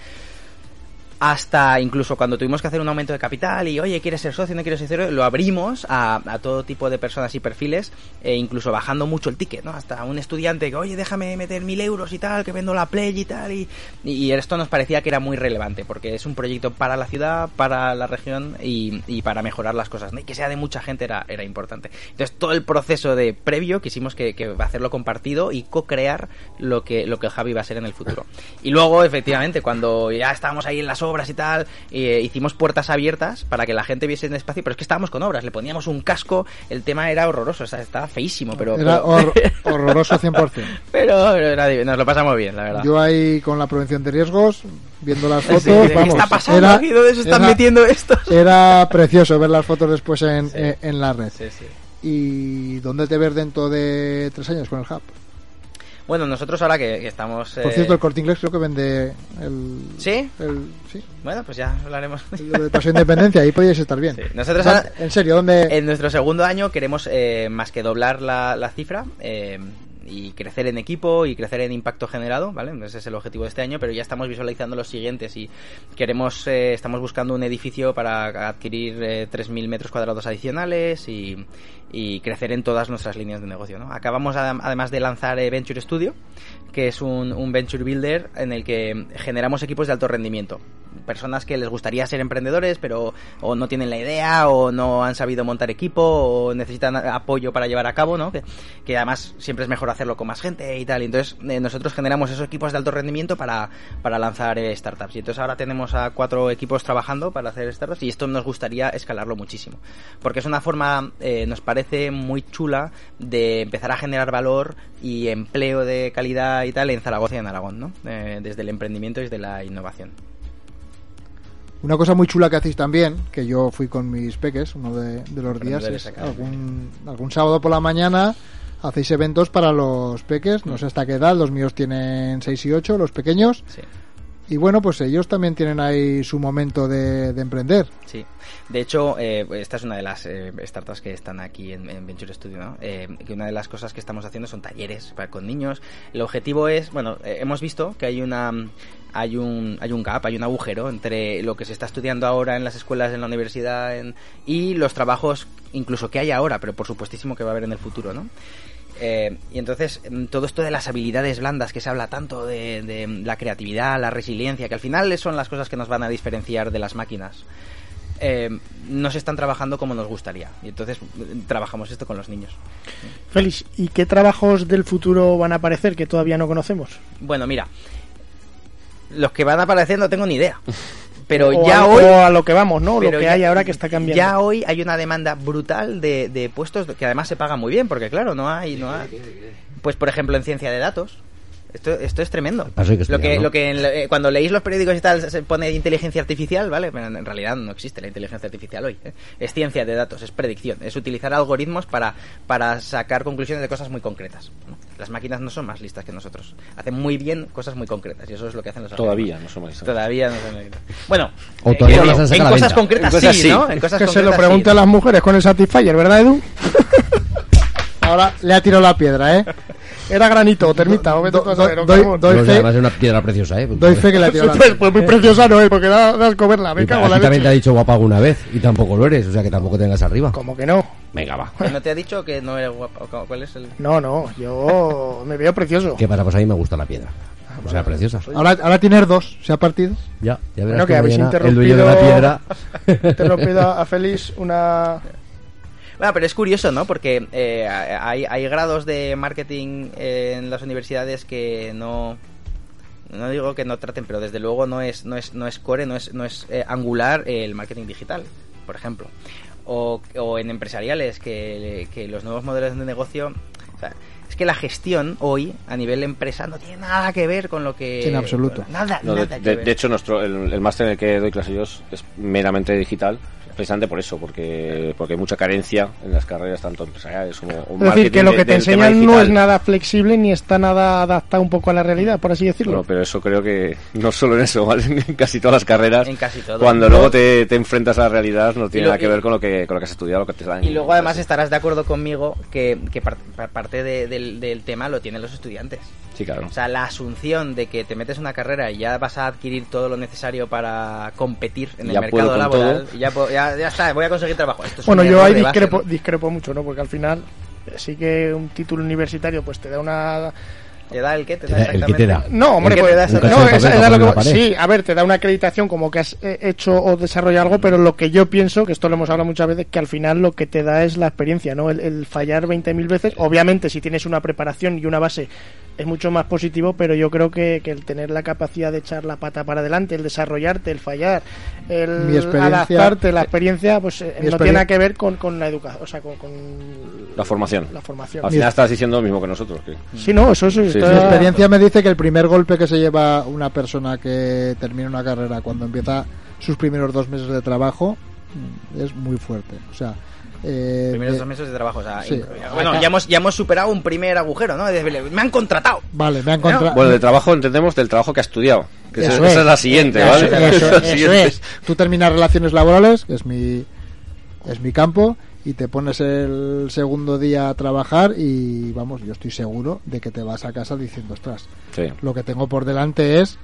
Speaker 7: hasta incluso cuando tuvimos que hacer un aumento de capital y oye, ¿quieres ser socio? ¿No quieres ser socio? Lo abrimos a, todo tipo de personas y perfiles, e incluso bajando mucho el ticket, ¿no? Hasta un estudiante que, oye, déjame meter mil euros y tal, que vendo la Play y tal, y, y esto nos parecía que era muy relevante, porque es un proyecto para la ciudad, para la región y, y para mejorar las cosas, ¿no? Y que sea de mucha gente era, era importante. Entonces, todo el proceso de previo quisimos que, que hacerlo compartido y co-crear lo que, lo que el Javi va a ser en el futuro. Y luego, efectivamente, cuando ya estábamos ahí en las obras y tal, eh, hicimos puertas abiertas para que la gente viese en espacio, pero es que estábamos con obras, le poníamos un casco, el tema era horroroso, o sea, estaba feísimo, pero...
Speaker 4: Era hor- horroroso 100%.
Speaker 7: pero- pero era nos lo pasamos bien, la verdad.
Speaker 4: Yo ahí con la prevención de riesgos, viendo las
Speaker 7: Sí,
Speaker 4: fotos,
Speaker 7: ¿qué
Speaker 4: vamos,
Speaker 7: está pasando
Speaker 4: era-
Speaker 7: aquí? ¿Dónde se están
Speaker 4: era-
Speaker 7: metiendo esto?
Speaker 4: Era precioso ver las fotos después en,
Speaker 7: Sí.
Speaker 4: en, en la red.
Speaker 7: Sí, sí.
Speaker 4: ¿Y dónde te ves dentro de tres años con el hub?
Speaker 7: Bueno, nosotros ahora que, que estamos...
Speaker 4: Por
Speaker 7: eh,
Speaker 4: cierto, el corte inglés creo que vende el.
Speaker 7: ¿Sí?
Speaker 4: el- sí,
Speaker 7: Bueno, pues ya hablaremos.
Speaker 4: el de Paseo Independencia, ahí podíais estar bien.
Speaker 7: Sí. Nosotros
Speaker 4: ¿Dónde-
Speaker 7: ahora-
Speaker 4: En serio, ¿dónde.?
Speaker 7: En nuestro segundo año queremos eh, más que doblar la, la cifra eh, y crecer en equipo y crecer en impacto generado, ¿vale? Ese es el objetivo de este año, pero ya estamos visualizando los siguientes y queremos, eh, estamos buscando un edificio para adquirir eh, 3.000 metros cuadrados adicionales y, y crecer en todas nuestras líneas de negocio, ¿no? Acabamos adem- además de lanzar eh, Venture Studio, que es un, venture builder en el que generamos equipos de alto rendimiento. Personas que les gustaría ser emprendedores, pero o no tienen la idea, o no han sabido montar equipo, o necesitan apoyo para llevar a cabo, ¿no? Que, además siempre es mejor hacerlo con más gente y tal. Entonces eh, nosotros generamos esos equipos de alto rendimiento para, para lanzar eh, startups. Y entonces ahora tenemos a cuatro equipos trabajando para hacer startups y esto nos gustaría escalarlo muchísimo. Porque es una forma, eh, nos parece muy chula de empezar a generar valor y empleo de calidad y tal en Zaragoza y en Aragón, ¿no? Eh, desde el emprendimiento y desde la innovación.
Speaker 4: Una cosa muy chula que hacéis también, que yo fui con mis peques uno de, de los días, es algún, algún sábado por la mañana hacéis eventos para los peques, no sé hasta qué edad, los míos tienen 6 y 8, los pequeños,
Speaker 7: Sí.
Speaker 4: Y bueno, pues ellos también tienen ahí su momento de, de emprender.
Speaker 7: Sí. De hecho, eh, esta es una de las eh, startups que están aquí en, en Venture Studio, ¿no? Eh, que una de las cosas que estamos haciendo son talleres para, con niños. El objetivo es, bueno, eh, hemos visto que hay una hay un hay un gap, hay un agujero entre lo que se está estudiando ahora en las escuelas, en la universidad, en- y los trabajos incluso que hay ahora, pero por supuestísimo que va a haber en el futuro, ¿no? Eh, y entonces, mm, todo esto de las habilidades blandas que se habla tanto de, de la creatividad, la resiliencia, que al final son las cosas que nos van a diferenciar de las máquinas, eh, no se están trabajando como nos gustaría. Y entonces mm, trabajamos esto con los niños.
Speaker 2: Félix, ¿y qué trabajos del futuro van a aparecer que todavía no conocemos?
Speaker 7: Bueno, mira, los que van a aparecer no tengo ni idea. Pero
Speaker 2: O
Speaker 7: ya
Speaker 2: a,
Speaker 7: hoy...
Speaker 2: o a lo que vamos, ¿no? Lo que
Speaker 7: ya-
Speaker 2: hay ahora que está cambiando.
Speaker 7: Ya hoy hay una demanda brutal de, de puestos que además se pagan muy bien, porque claro, no hay, no hay. Pues por ejemplo en ciencia de datos. Esto, esto es tremendo.
Speaker 3: Que
Speaker 7: lo que, lo que en- eh, cuando leéis los periódicos y tal se pone inteligencia artificial, ¿vale? Pero en, realidad no existe la inteligencia artificial hoy. ¿eh? Es ciencia de datos, es predicción, es utilizar algoritmos para, para sacar conclusiones de cosas muy concretas. ¿no? Las máquinas no son más listas que nosotros. Hacen muy bien cosas muy concretas y eso es lo que hacen los
Speaker 6: Todavía
Speaker 7: algoritmos.
Speaker 6: no somos listos.
Speaker 7: Todavía no son listas. Bueno,
Speaker 3: O
Speaker 7: eh,
Speaker 3: todavía
Speaker 7: en-
Speaker 3: no
Speaker 7: cosas concretas
Speaker 6: En cosas
Speaker 7: sí,
Speaker 6: sí.
Speaker 7: ¿no? En cosas
Speaker 2: que se lo pregunte
Speaker 7: sí.
Speaker 2: a las mujeres con el Satisfyer, ¿verdad, Edu?
Speaker 4: Ahora le ha tirado la piedra, ¿eh?
Speaker 2: Era granito termita, o vete
Speaker 4: Do-
Speaker 2: tú a saber, o
Speaker 4: doy-
Speaker 2: carbón.
Speaker 4: doy
Speaker 3: No,
Speaker 4: fe-
Speaker 3: además es una piedra preciosa, ¿eh?
Speaker 4: Doy fe que la
Speaker 2: Pues, pues muy preciosa no es, porque da, da asco verla, me
Speaker 3: Y
Speaker 2: cago en la
Speaker 3: aquí también te ha
Speaker 2: leche.
Speaker 3: dicho guapa alguna vez y tampoco lo eres, o sea que tampoco tengas arriba.
Speaker 2: Como que no.
Speaker 3: Venga, va.
Speaker 7: ¿Que ¿No te ha dicho que no eres guapo? ¿O ¿Cuál es el...?
Speaker 2: No, no, yo me veo precioso.
Speaker 3: ¿Qué pasa? Pues a mí me gusta la piedra. O sea, preciosa.
Speaker 4: Ahora, ahora tienes dos, se ha partido.
Speaker 3: Ya, ya verás
Speaker 2: Bueno, que
Speaker 3: que
Speaker 2: habéis
Speaker 3: mañana el dueño de la piedra...
Speaker 2: interrumpido a Félix una...
Speaker 7: Bueno, pero es curioso, ¿no? Porque eh, hay, hay grados de marketing en las universidades que no... No digo que no traten, pero desde luego no es, no es, no es core, no es, no es eh, angular el marketing digital, por ejemplo. O, o en empresariales, que, que los nuevos modelos de negocio... o sea, es que la gestión hoy, a nivel empresa, no tiene nada que ver con lo que...
Speaker 4: Sí, en absoluto.
Speaker 7: Nada,
Speaker 6: No, de,
Speaker 7: nada que
Speaker 6: de-
Speaker 7: ver.
Speaker 6: de hecho, nuestro, el, el máster en el que doy clase yo es meramente digital, precisamente por eso, porque, porque hay mucha carencia en las carreras, tanto empresariales como o
Speaker 2: Es decir, que lo
Speaker 6: de-
Speaker 2: que te
Speaker 6: del tema
Speaker 2: enseñan no es nada flexible ni está nada adaptado un poco a la realidad, por así decirlo.
Speaker 6: Bueno, pero eso creo que no solo en eso, ¿vale? en casi todas las carreras.
Speaker 7: En casi todo.
Speaker 6: Cuando
Speaker 7: Luego-
Speaker 6: luego te, te enfrentas a la realidad, no tiene
Speaker 7: lo-
Speaker 6: nada que
Speaker 7: y-
Speaker 6: ver con lo que, con lo que has estudiado, lo que te dan.
Speaker 7: Y luego además estarás de acuerdo conmigo que, que par- par- parte de- del, del tema lo tienen los estudiantes.
Speaker 6: Sí, claro.
Speaker 7: O sea, la asunción de que te metes una carrera y ya vas a adquirir todo lo necesario para competir en el
Speaker 6: Ya
Speaker 7: mercado
Speaker 6: puedo con
Speaker 7: laboral, y ya, ya, ya está, voy a conseguir trabajo. Esto es
Speaker 2: Bueno, yo ahí
Speaker 7: de base,
Speaker 2: discrepo,
Speaker 7: ¿no?
Speaker 2: discrepo mucho, ¿no? Porque al final eh, sí que un título universitario pues te da una...
Speaker 7: ¿Te da el qué? ¿Te da
Speaker 3: da- el que
Speaker 7: exactamente?
Speaker 3: te da.
Speaker 2: No, hombre,
Speaker 7: ¿El
Speaker 2: pues,
Speaker 7: te da
Speaker 2: no, es lo
Speaker 3: poner en
Speaker 2: que- sí, a ver, te da una acreditación como que has eh, hecho o desarrollado algo, pero lo que yo pienso, que esto lo hemos hablado muchas veces, que al final lo que te da es la experiencia, ¿no? El, el fallar 20.000 veces, obviamente si tienes una preparación y una base es mucho más positivo, pero yo creo que, que el tener la capacidad de echar la pata para adelante, el desarrollarte, el fallar,
Speaker 4: Mi
Speaker 2: el
Speaker 4: experiencia-
Speaker 2: adaptarte, la experiencia, pues eh,
Speaker 4: Mi
Speaker 2: no tiene nada que ver con, con la educación, o sea, con, con
Speaker 6: La formación.
Speaker 2: la formación.
Speaker 6: Al final estás diciendo lo mismo que nosotros. que-
Speaker 2: Sí, no, eso sí.
Speaker 6: Sí,
Speaker 2: está-
Speaker 6: sí.
Speaker 4: Mi experiencia me dice que el primer golpe que se lleva una persona que termina una carrera cuando empieza sus primeros dos meses de trabajo mm, es muy fuerte. O sea, eh,
Speaker 7: Primeros
Speaker 4: de-
Speaker 7: dos meses de trabajo, o sea,
Speaker 4: Sí.
Speaker 7: bueno, ya hemos, ya hemos superado un primer agujero, ¿no? Me han contratado.
Speaker 4: vale, me han contratado.
Speaker 6: Bueno, de trabajo entendemos del trabajo que has estudiado. Que esa,
Speaker 4: Eso
Speaker 6: esa
Speaker 4: es.
Speaker 6: es la siguiente,
Speaker 4: Eso-
Speaker 6: ¿vale?
Speaker 4: eso-
Speaker 6: Esa es la
Speaker 4: eso
Speaker 6: siguiente.
Speaker 4: es. Tú terminas relaciones laborales, que es mi, es mi campo, y te pones el segundo día a trabajar y vamos, yo estoy seguro de que te vas a casa diciendo, ostras,
Speaker 6: Sí.
Speaker 4: lo que tengo por delante es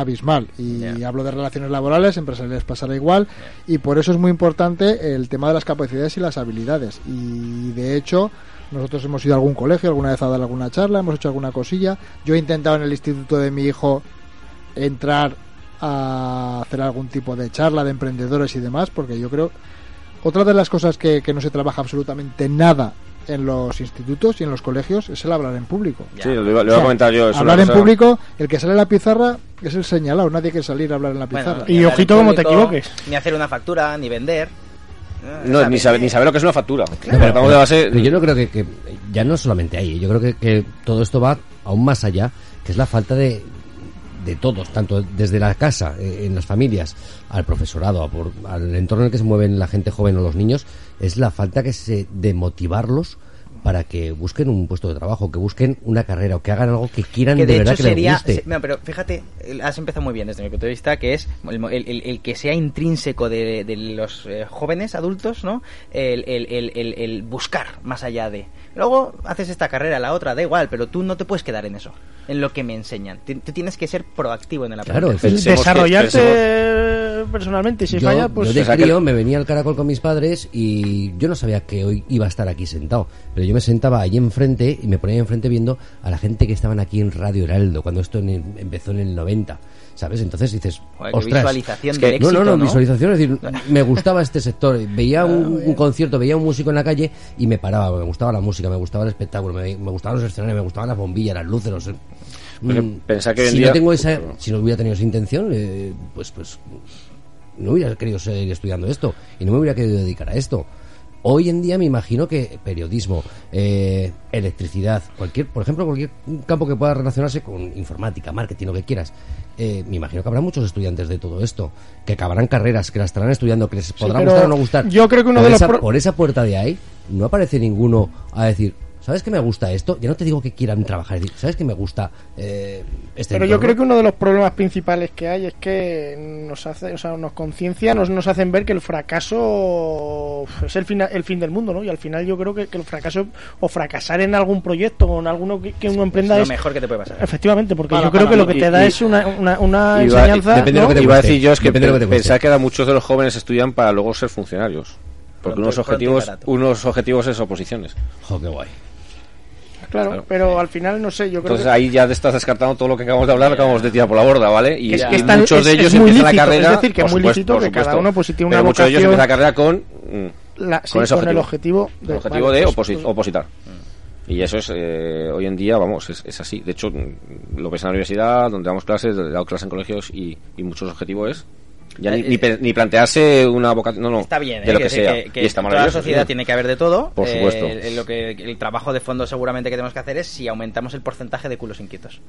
Speaker 4: abismal. Y hablo de relaciones laborales, empresariales pasará igual. Y por eso es muy importante el tema de las capacidades y las habilidades. Y de hecho nosotros hemos ido a algún colegio, alguna vez a dar alguna charla, hemos hecho alguna cosilla, yo he intentado en el instituto de mi hijo entrar a hacer algún tipo de charla de emprendedores y demás porque yo creo otra de las cosas que, que no se trabaja absolutamente nada en los institutos y en los colegios es el hablar en público.
Speaker 6: Sí, lo iba, lo iba
Speaker 4: O sea,
Speaker 6: a comentar yo.
Speaker 4: hablar en
Speaker 6: cosa-
Speaker 4: público, el que sale a la pizarra es el señalado, nadie quiere salir a hablar en la
Speaker 7: Bueno,
Speaker 4: pizarra.
Speaker 2: Y ojito
Speaker 7: en
Speaker 2: como te equivoques.
Speaker 7: Ni hacer una factura, ni vender.
Speaker 6: No, ni saber, ni saber lo que es una factura.
Speaker 3: Pero-
Speaker 6: de base.
Speaker 3: pero yo no creo que, que ya no solamente ahí, yo creo que, que todo esto va aún más allá, que es la falta de, de todos, tanto desde la casa, eh, en las familias, al profesorado, a por- al entorno en el que se mueven la gente joven o los niños, es la falta que se de motivarlos para que busquen un puesto de trabajo, que busquen una carrera o que hagan algo que quieran
Speaker 7: que
Speaker 3: de,
Speaker 7: de
Speaker 3: verdad
Speaker 7: hecho
Speaker 3: que
Speaker 7: sería
Speaker 3: les guste.
Speaker 7: se- no, pero fíjate has empezado muy bien desde mi punto de vista que es el, el- el- que sea intrínseco de, de los eh, jóvenes adultos no el, el- el- el- el buscar más allá de luego haces esta carrera la otra da igual pero tú no te puedes quedar en eso en lo que me enseñan tú tienes que ser proactivo en el
Speaker 3: Claro,
Speaker 7: aprendizaje.
Speaker 3: es-
Speaker 2: Desarrollarte personalmente y si
Speaker 3: yo,
Speaker 2: falla, pues...
Speaker 3: yo de crío me venía al caracol con mis padres y yo no sabía que hoy iba a estar aquí sentado. Pero yo me sentaba allí enfrente y me ponía enfrente viendo a la gente que estaban aquí en Radio Heraldo cuando esto en el- empezó en el 90. ¿Sabes? Entonces dices,
Speaker 7: Joder,
Speaker 3: ostras.
Speaker 7: visualización
Speaker 3: es que-
Speaker 7: del
Speaker 3: no, no,
Speaker 7: éxito,
Speaker 3: no,
Speaker 7: ¿no?
Speaker 3: visualización. Es decir, me gustaba este sector. Veía un, un concierto, veía un músico en la calle y me paraba. Me gustaba la música, me gustaba el espectáculo, me, me gustaban los escenarios, me gustaban las bombillas, las luces. Los, Mm,
Speaker 6: que en
Speaker 3: si
Speaker 6: día-
Speaker 3: no tengo esa, si no hubiera tenido esa intención, eh, pues, pues no hubiera querido seguir estudiando esto y no me hubiera querido dedicar a esto. Hoy en día me imagino que periodismo, eh, electricidad, cualquier, por ejemplo, cualquier campo que pueda relacionarse con informática, marketing, lo que quieras, eh, me imagino que habrá muchos estudiantes de todo esto, que acabarán carreras, que las estarán estudiando, que les podrá gustar o no gustar.
Speaker 2: yo creo que uno
Speaker 3: por
Speaker 2: de los
Speaker 3: esa,
Speaker 2: pro-
Speaker 3: por esa puerta de ahí no aparece ninguno a decir, ¿sabes que me gusta esto? Ya no te digo que quieran trabajar, es decir, ¿sabes que me gusta eh, este
Speaker 2: Pero yo creo que uno de los problemas principales que hay es que nos hace, o sea, nos conciencia, nos, nos hacen ver que el fracaso es el fin, el fin del mundo, ¿no? Y al final yo creo que, que el fracaso o fracasar en algún proyecto o en alguno que, que uno emprenda
Speaker 7: es lo
Speaker 2: es
Speaker 7: mejor que te puede pasar
Speaker 2: efectivamente, porque yo creo que lo que
Speaker 6: y-
Speaker 2: te da
Speaker 6: y-
Speaker 2: es una, una, una
Speaker 6: Iba-
Speaker 2: enseñanza.
Speaker 3: depende de
Speaker 2: ¿no?
Speaker 3: lo que te
Speaker 6: Iba a decir yo es que
Speaker 3: Depende de que
Speaker 6: pensar que ahora muchos de los jóvenes estudian para luego ser funcionarios. Porque
Speaker 7: Pronto-
Speaker 6: unos objetivos, unos objetivos es oposiciones.
Speaker 3: Jo, qué guay.
Speaker 2: Claro,
Speaker 6: Claro.
Speaker 2: pero al final no sé, yo creo
Speaker 6: Entonces
Speaker 2: que
Speaker 6: ahí ya te estás descartando todo lo que acabamos de hablar, lo acabamos de tirar por la borda, ¿vale? Y,
Speaker 2: Que es
Speaker 6: y
Speaker 2: que están-
Speaker 6: muchos de ellos empiezan la carrera.
Speaker 2: es decir, que es muy
Speaker 6: supuesto,
Speaker 2: lícito que cada uno, pues, si tiene
Speaker 6: Pero
Speaker 2: una
Speaker 6: muchos de ellos
Speaker 2: vocación-
Speaker 6: empiezan la carrera con, mm,
Speaker 2: sí,
Speaker 6: con ese
Speaker 2: con el
Speaker 6: objetivo.
Speaker 2: de,
Speaker 6: el objetivo
Speaker 2: vale,
Speaker 6: de
Speaker 2: pues,
Speaker 6: oposi- opositar. Y eso es, eh, hoy en día, vamos, es, es así. De hecho, mm, lo ves en la universidad, donde damos clases, he dado clases en colegios y, y muchos objetivos es ya ni,
Speaker 7: Eh,
Speaker 6: ni, plantearse una vocación, no, no,
Speaker 7: Está bien,
Speaker 6: de
Speaker 7: ¿eh?
Speaker 6: lo que,
Speaker 7: decir
Speaker 6: sea.
Speaker 7: que- que
Speaker 6: y está
Speaker 7: toda la sociedad
Speaker 6: sí.
Speaker 7: tiene que haber de todo.
Speaker 6: Por supuesto.
Speaker 7: Eh, lo que, el trabajo de fondo seguramente que tenemos que hacer es si aumentamos el porcentaje de culos inquietos.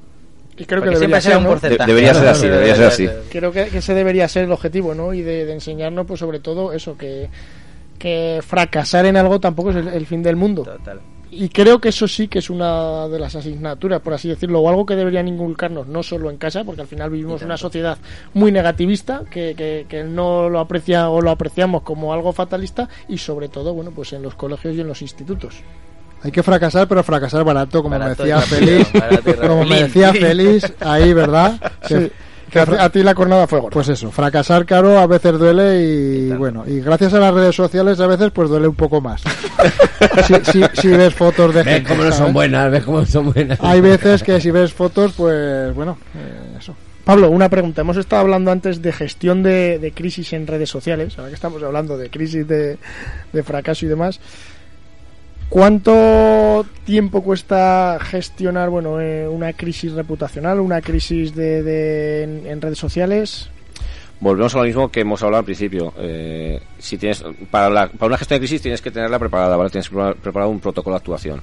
Speaker 2: y creo que
Speaker 7: Porque siempre será
Speaker 2: ser,
Speaker 7: un
Speaker 2: ¿no?
Speaker 7: porcentaje.
Speaker 6: De- debería ser así, debería ser así.
Speaker 2: creo que, que ese debería ser el objetivo, ¿no? Y de, de enseñarnos, pues sobre todo eso, que, que fracasar en algo tampoco es el, el fin del mundo.
Speaker 7: Total.
Speaker 2: Y creo que eso sí que es una de las asignaturas, por así decirlo, o algo que deberían inculcarnos no solo en casa, porque al final vivimos una sociedad muy negativista, que, que, que no lo aprecia o lo apreciamos como algo fatalista, y sobre todo, bueno, pues en los colegios y en los institutos.
Speaker 4: Hay que fracasar, pero fracasar barato, como
Speaker 7: Barato
Speaker 4: me decía Félix. Como me decía Félix, ahí, ¿verdad? Que-
Speaker 2: Sí, que a, a ti la cornada fue gorda.
Speaker 4: Pues eso, fracasar caro a veces duele y, bueno, y gracias a las redes sociales a veces pues duele un poco más. si, si, si ves fotos de
Speaker 3: Ves
Speaker 4: gente,
Speaker 3: cómo no son buenas, ves cómo son buenas.
Speaker 4: Hay veces que si ves fotos, pues bueno, eh, eso.
Speaker 2: Pablo, una pregunta. Hemos estado hablando antes de gestión de, de crisis en redes sociales, ahora que estamos hablando de crisis de, de fracaso y demás. ¿Cuánto tiempo cuesta gestionar bueno, eh, una crisis reputacional, una crisis de, de- en, redes sociales?
Speaker 6: Volvemos a lo mismo que hemos hablado al principio. Eh, si tienes para, la- para una gestión de crisis tienes que tenerla preparada, ¿vale? Tienes preparado un protocolo de actuación.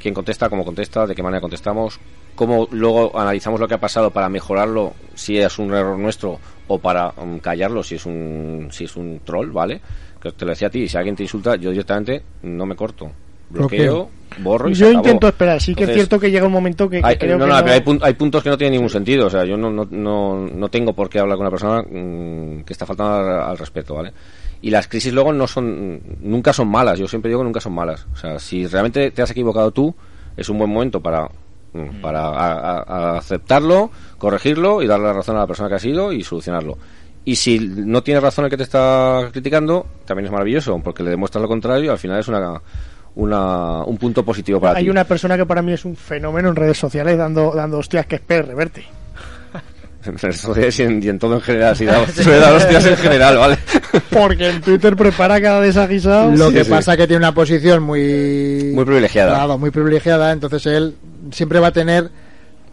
Speaker 6: ¿Quién contesta, cómo contesta, de qué manera contestamos, cómo luego analizamos lo que ha pasado para mejorarlo si es un error nuestro o para mm, callarlo si es un si es un troll, ¿vale? Que te lo decía a ti, si alguien te insulta, yo directamente no me corto. Bloqueo, borro y se
Speaker 2: Yo
Speaker 6: acabó.
Speaker 2: intento esperar, sí que es cierto que llega un momento que, que
Speaker 6: hay,
Speaker 2: creo
Speaker 6: no,
Speaker 2: que
Speaker 6: no,
Speaker 2: no-
Speaker 6: hay, pun- hay puntos que no tienen ningún sentido. O sea, yo no, no, no, no tengo por qué hablar con una persona mm, que está faltando al, al respeto, ¿vale? Y las crisis luego no son, nunca son malas. Yo siempre digo que nunca son malas. O sea, si realmente te has equivocado tú, es un buen momento para, mm, para a- a- a aceptarlo, corregirlo y darle la razón a la persona que ha sido y solucionarlo. Y si no tienes razón el que te está criticando, también es maravilloso, porque le demuestras lo contrario y al final es una, una, un punto positivo para
Speaker 2: hay
Speaker 6: ti.
Speaker 2: una persona que para mí es un fenómeno en redes sociales dando, dando hostias que es Pérez Reverte.
Speaker 6: En redes sociales y en, y en todo en general, si da, suele dar hostias en general, ¿vale?
Speaker 2: Porque en Twitter prepara cada desaguisado.
Speaker 4: Lo
Speaker 6: Sí,
Speaker 4: que
Speaker 6: sí.
Speaker 4: pasa es que tiene una posición muy
Speaker 6: Muy privilegiada.
Speaker 4: Claro, muy privilegiada, entonces él siempre va a tener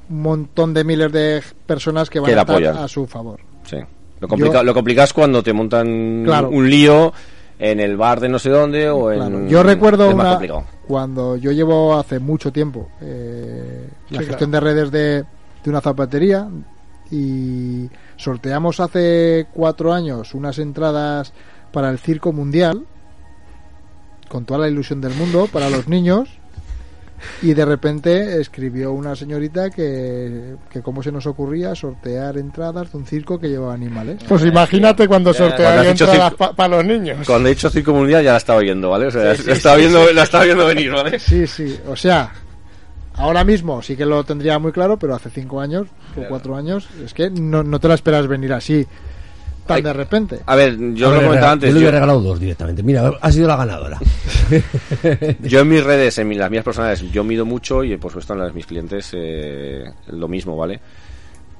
Speaker 4: un montón de miles de personas que van
Speaker 6: Que
Speaker 4: a estar
Speaker 6: apoyan.
Speaker 4: a su favor.
Speaker 6: Sí. Lo, complica,
Speaker 4: Yo-
Speaker 6: lo complicado es cuando te montan
Speaker 4: Claro.
Speaker 6: un lío en el bar de no sé dónde o en...
Speaker 4: Claro. Yo recuerdo
Speaker 6: es
Speaker 4: una, cuando yo llevo hace mucho tiempo eh, la
Speaker 2: Sí,
Speaker 4: gestión de redes de, de una zapatería y sorteamos hace cuatro años unas entradas para el circo mundial con toda la ilusión del mundo para los niños y de repente escribió una señorita que, que cómo se nos ocurría sortear entradas de un circo que llevaba animales.
Speaker 2: Pues imagínate cuando
Speaker 6: dicho
Speaker 2: entradas
Speaker 6: circo-
Speaker 2: para los niños.
Speaker 6: Cuando he dicho circo mundial ya la estaba viendo, ¿vale? O sea,
Speaker 4: Sí, sí,
Speaker 6: la, estaba
Speaker 4: sí,
Speaker 6: viendo,
Speaker 4: sí.
Speaker 6: la estaba viendo venir, ¿vale?
Speaker 4: Sí, sí, o sea, ahora mismo sí que lo tendría muy claro, pero hace cinco años o cuatro años es que no, no te la esperas venir así tan
Speaker 6: Ay,
Speaker 4: de repente.
Speaker 6: A ver, yo
Speaker 3: A
Speaker 6: lo
Speaker 3: ver,
Speaker 6: comentaba antes.
Speaker 3: Yo le hubiera regalado dos directamente. Mira, ha sido la ganadora.
Speaker 6: Yo en mis redes, en las mías personales, yo mido mucho y por supuesto en las de mis clientes eh, lo mismo, ¿vale?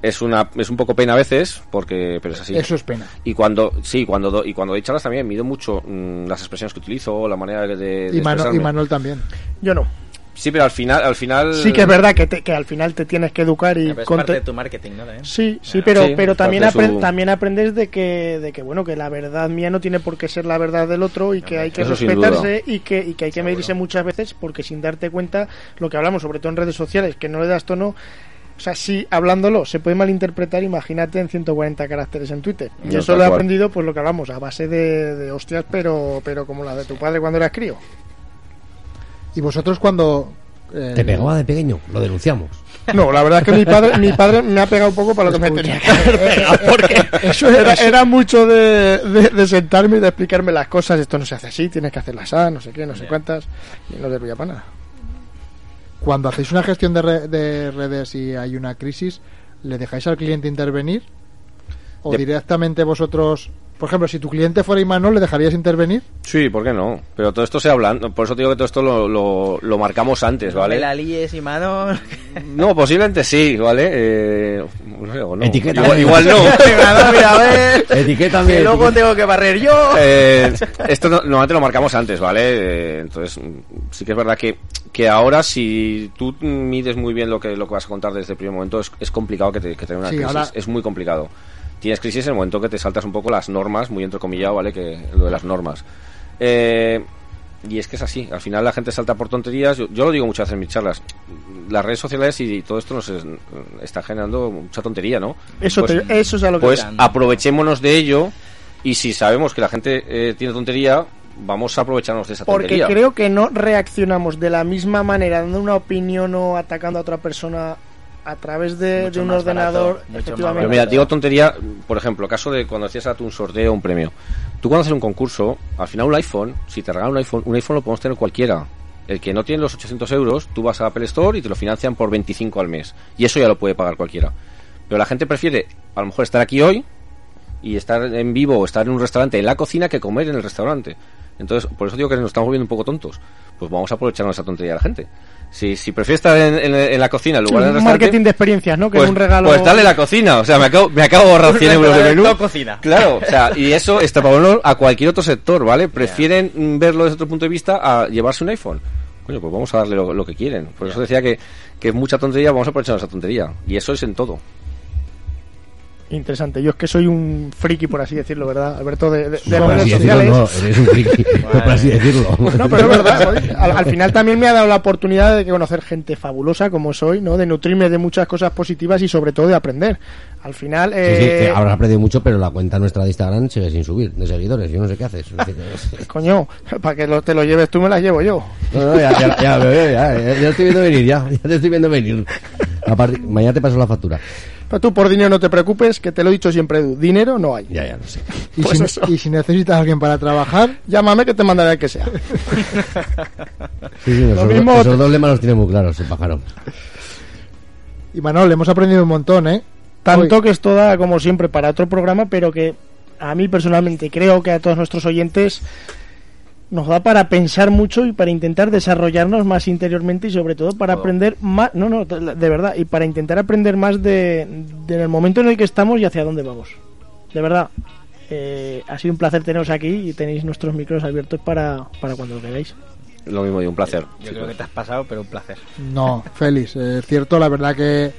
Speaker 6: Es una es un poco pena a veces porque pero es así.
Speaker 4: Eso es pena.
Speaker 6: Y cuando sí, cuando do- y cuando doy charlas también mido mucho mm, las expresiones que utilizo, la manera de, de
Speaker 4: Y, Mano- y. Manuel también.
Speaker 2: Yo no.
Speaker 6: Sí, pero al final al final
Speaker 2: Sí que es verdad que, te- que al final te tienes que educar y
Speaker 7: Pero es
Speaker 2: conte-
Speaker 7: parte de tu marketing, ¿no? También.
Speaker 2: Sí, sí,
Speaker 7: Ah.
Speaker 2: pero,
Speaker 6: Sí,
Speaker 2: pero también,
Speaker 6: parte de
Speaker 2: apren-
Speaker 6: su-
Speaker 2: también aprendes de que, de que, bueno, que la verdad mía no tiene por qué ser la verdad del otro y que hay que respetarse y que, y que hay que medirse muchas veces porque sin darte cuenta, lo que hablamos, sobre todo en redes sociales, que no le das tono, o sea, si hablándolo se puede malinterpretar, imagínate en 140 caracteres en Twitter. Y
Speaker 6: No,
Speaker 2: eso lo he
Speaker 6: cual.
Speaker 2: aprendido, pues lo que hablamos, a base de, de hostias, pero, pero como la de tu padre cuando eras crío.
Speaker 4: Y vosotros cuando... eh,
Speaker 3: Te pegaba de pequeño, lo denunciamos.
Speaker 2: No, la verdad es que mi padre, mi padre me ha pegado un poco para lo que me tenía que haber pegado, porque
Speaker 4: Eso
Speaker 2: era, mucho de, de- de sentarme y de explicarme las cosas, esto no se hace así, tienes que hacerlas así, no sé qué, no sé cuántas, y no servía para nada.
Speaker 4: Cuando hacéis una gestión de, re- de redes y hay una crisis, ¿le dejáis al cliente intervenir? ¿O directamente vosotros... Por ejemplo, si tu cliente fuera Imanol, ¿le dejarías intervenir?
Speaker 6: Sí, ¿por qué no? Pero todo esto se habla, por eso te digo que todo esto lo, lo, lo marcamos antes, ¿vale?
Speaker 7: la líes y mano.
Speaker 6: No, posiblemente sí, ¿vale? Eh, no sé, o no.
Speaker 3: Etiqueta.
Speaker 6: Igual, igual no.
Speaker 7: mira, a ver.
Speaker 3: Etiqueta
Speaker 7: Que luego tengo que barrer yo.
Speaker 6: Eh, esto no- normalmente lo marcamos antes, ¿vale? Eh, entonces, sí que es verdad que, que ahora si tú mides muy bien lo que, lo que vas a contar desde el primer momento, es, es complicado que te, que te una
Speaker 4: Sí,
Speaker 6: crisis.
Speaker 4: ahora-
Speaker 6: Es muy complicado. Tienes crisis en el momento que te saltas un poco las normas, muy entrecomillado, ¿vale? Que lo de las normas. Eh, y es que es así. Al final la gente salta por tonterías. Yo, yo lo digo muchas veces en mis charlas. Las redes sociales y todo esto nos es- está generando mucha tontería, ¿no?
Speaker 2: Eso,
Speaker 6: Pues-
Speaker 2: te- eso es a lo que...
Speaker 6: pues aprovechémonos de ello y si sabemos que la gente eh, tiene tontería, vamos a aprovecharnos de esa
Speaker 2: Porque
Speaker 6: tontería.
Speaker 2: creo que no reaccionamos de la misma manera dando una opinión o atacando a otra persona a través de, un ordenador.
Speaker 7: barato,
Speaker 2: efectivamente.
Speaker 6: Pero mira, digo tontería, por ejemplo, caso de cuando hacías a tu un sorteo, un premio. Tú cuando haces un concurso, al final un iPhone, si te regalan un iPhone, un iPhone lo podemos tener cualquiera. El que no tiene los 800 euros, tú vas a Apple Store y te lo financian por 25 al mes. Y eso ya lo puede pagar cualquiera. Pero la gente prefiere, a lo mejor, estar aquí hoy y estar en vivo o estar en un restaurante en la cocina que comer en el restaurante. Entonces, por eso digo que nos estamos volviendo un poco tontos. Pues vamos a aprovecharnos esa tontería de la gente. Si, si prefiere estar en, en- en la cocina en lugar
Speaker 2: un
Speaker 6: restaurante...
Speaker 2: marketing de experiencias, ¿no? Que
Speaker 6: pues,
Speaker 2: es un regalo.
Speaker 6: pues dale la cocina, o sea, me acabo, me acabo de ahorrar 100 euros de menú.
Speaker 7: Cocina.
Speaker 6: Claro, o sea, y eso extrapolarlo a cualquier otro sector, ¿vale? Prefieren verlo desde otro punto de vista a llevarse un iPhone. Coño, pues vamos a darle lo, lo que quieren. Por eso decía que, que es mucha tontería, vamos a aprovechar esa tontería. Y eso es en todo.
Speaker 2: Interesante. Yo es que soy un friki, por así decirlo, ¿verdad, Alberto? De, de- de
Speaker 3: No,
Speaker 2: redes sociales.
Speaker 3: no, eres un friki, por así decirlo.
Speaker 2: No, pero es verdad. Al, al final también me ha dado la oportunidad de conocer gente fabulosa como soy, ¿no? De nutrirme de muchas cosas positivas y sobre todo de aprender. Al final,
Speaker 3: Sí, sí,
Speaker 2: eh,
Speaker 3: que habrás aprendido mucho, pero la cuenta nuestra de Instagram sigue sin subir de seguidores. Yo no sé qué haces.
Speaker 2: Coño, para que lo- te lo lleves tú me las llevo yo.
Speaker 3: No, no, ya, ya, ya, veo, ya, ya, ya, ya estoy viendo venir, ya, ya te estoy viendo venir. A partir- mañana te paso la factura.
Speaker 2: Pero tú por dinero no te preocupes, que te lo he dicho siempre, Edu. Dinero no hay.
Speaker 3: Ya, ya, no sé.
Speaker 4: Y,
Speaker 2: Pues
Speaker 4: si,
Speaker 2: eso.
Speaker 4: y si necesitas a alguien para trabajar,
Speaker 2: Llámame que te mandaré el que sea.
Speaker 3: Sí, sí, esos,
Speaker 2: mismo
Speaker 3: esos dos lemas los tiene muy claros, el pájaro.
Speaker 4: y Manuel, hemos aprendido un montón, ¿eh?
Speaker 2: Tanto
Speaker 4: Hoy.
Speaker 2: que esto da, como siempre, para otro programa, pero que a mí personalmente creo que a todos nuestros oyentes nos da para pensar mucho y para intentar desarrollarnos más interiormente y sobre todo para aprender más, no, no, de verdad, y para intentar aprender más de, de en el momento en el que estamos y hacia dónde vamos. De verdad, eh, ha sido un placer teneros aquí y tenéis nuestros micros abiertos para, para cuando lo queráis.
Speaker 6: Lo mismo, y un placer.
Speaker 7: Yo creo que te has pasado, pero un placer.
Speaker 4: No, Félix, eh, es cierto, la verdad que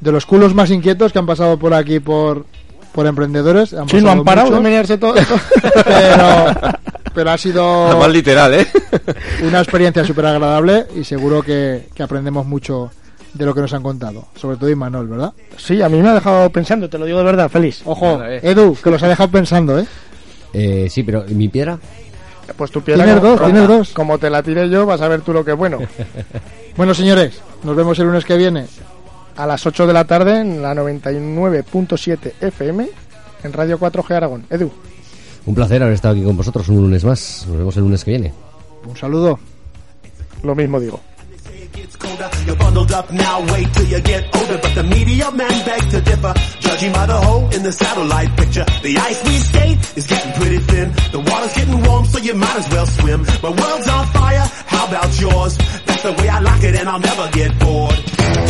Speaker 4: de los culos más inquietos que han pasado por aquí por, por emprendedores. Han
Speaker 2: Sí, no han parado de menearse todo.
Speaker 4: pero, pero ha sido
Speaker 6: Más literal, ¿eh?
Speaker 4: una experiencia súper agradable y seguro que, que aprendemos mucho de lo que nos han contado. Sobre todo Imanol, ¿verdad?
Speaker 2: Sí, a mí me ha dejado pensando, te lo digo de verdad, feliz.
Speaker 4: Ojo,
Speaker 7: eh.
Speaker 4: Edu, que los ha dejado pensando, ¿eh?
Speaker 3: Eh, sí, pero ¿y mi piedra?
Speaker 2: Pues tu piedra
Speaker 4: Tienes
Speaker 2: como-
Speaker 4: dos, tienes dos.
Speaker 2: Como te la tiré yo, vas a ver tú lo que es bueno. Bueno, señores, nos vemos el lunes que viene a las 8 de la tarde en la 99.7 FM en Radio 4G Aragón. Edu,
Speaker 3: Un placer haber estado aquí con vosotros un lunes más. Nos vemos el lunes que viene.
Speaker 4: Un saludo.
Speaker 2: lo mismo digo.
Speaker 9: You're bundled up now, wait till you get older. But the media men beg to differ, judging by the hole in the satellite picture. The ice we skate is getting pretty thin. The water's getting warm, so you might as well swim. My world's on fire, how about yours? That's the way I like it, and I'll never get bored.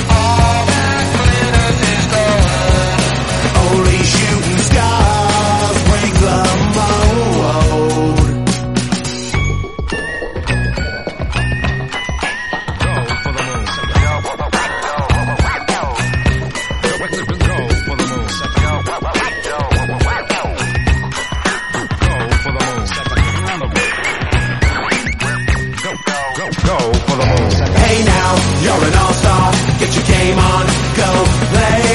Speaker 9: game on, go play.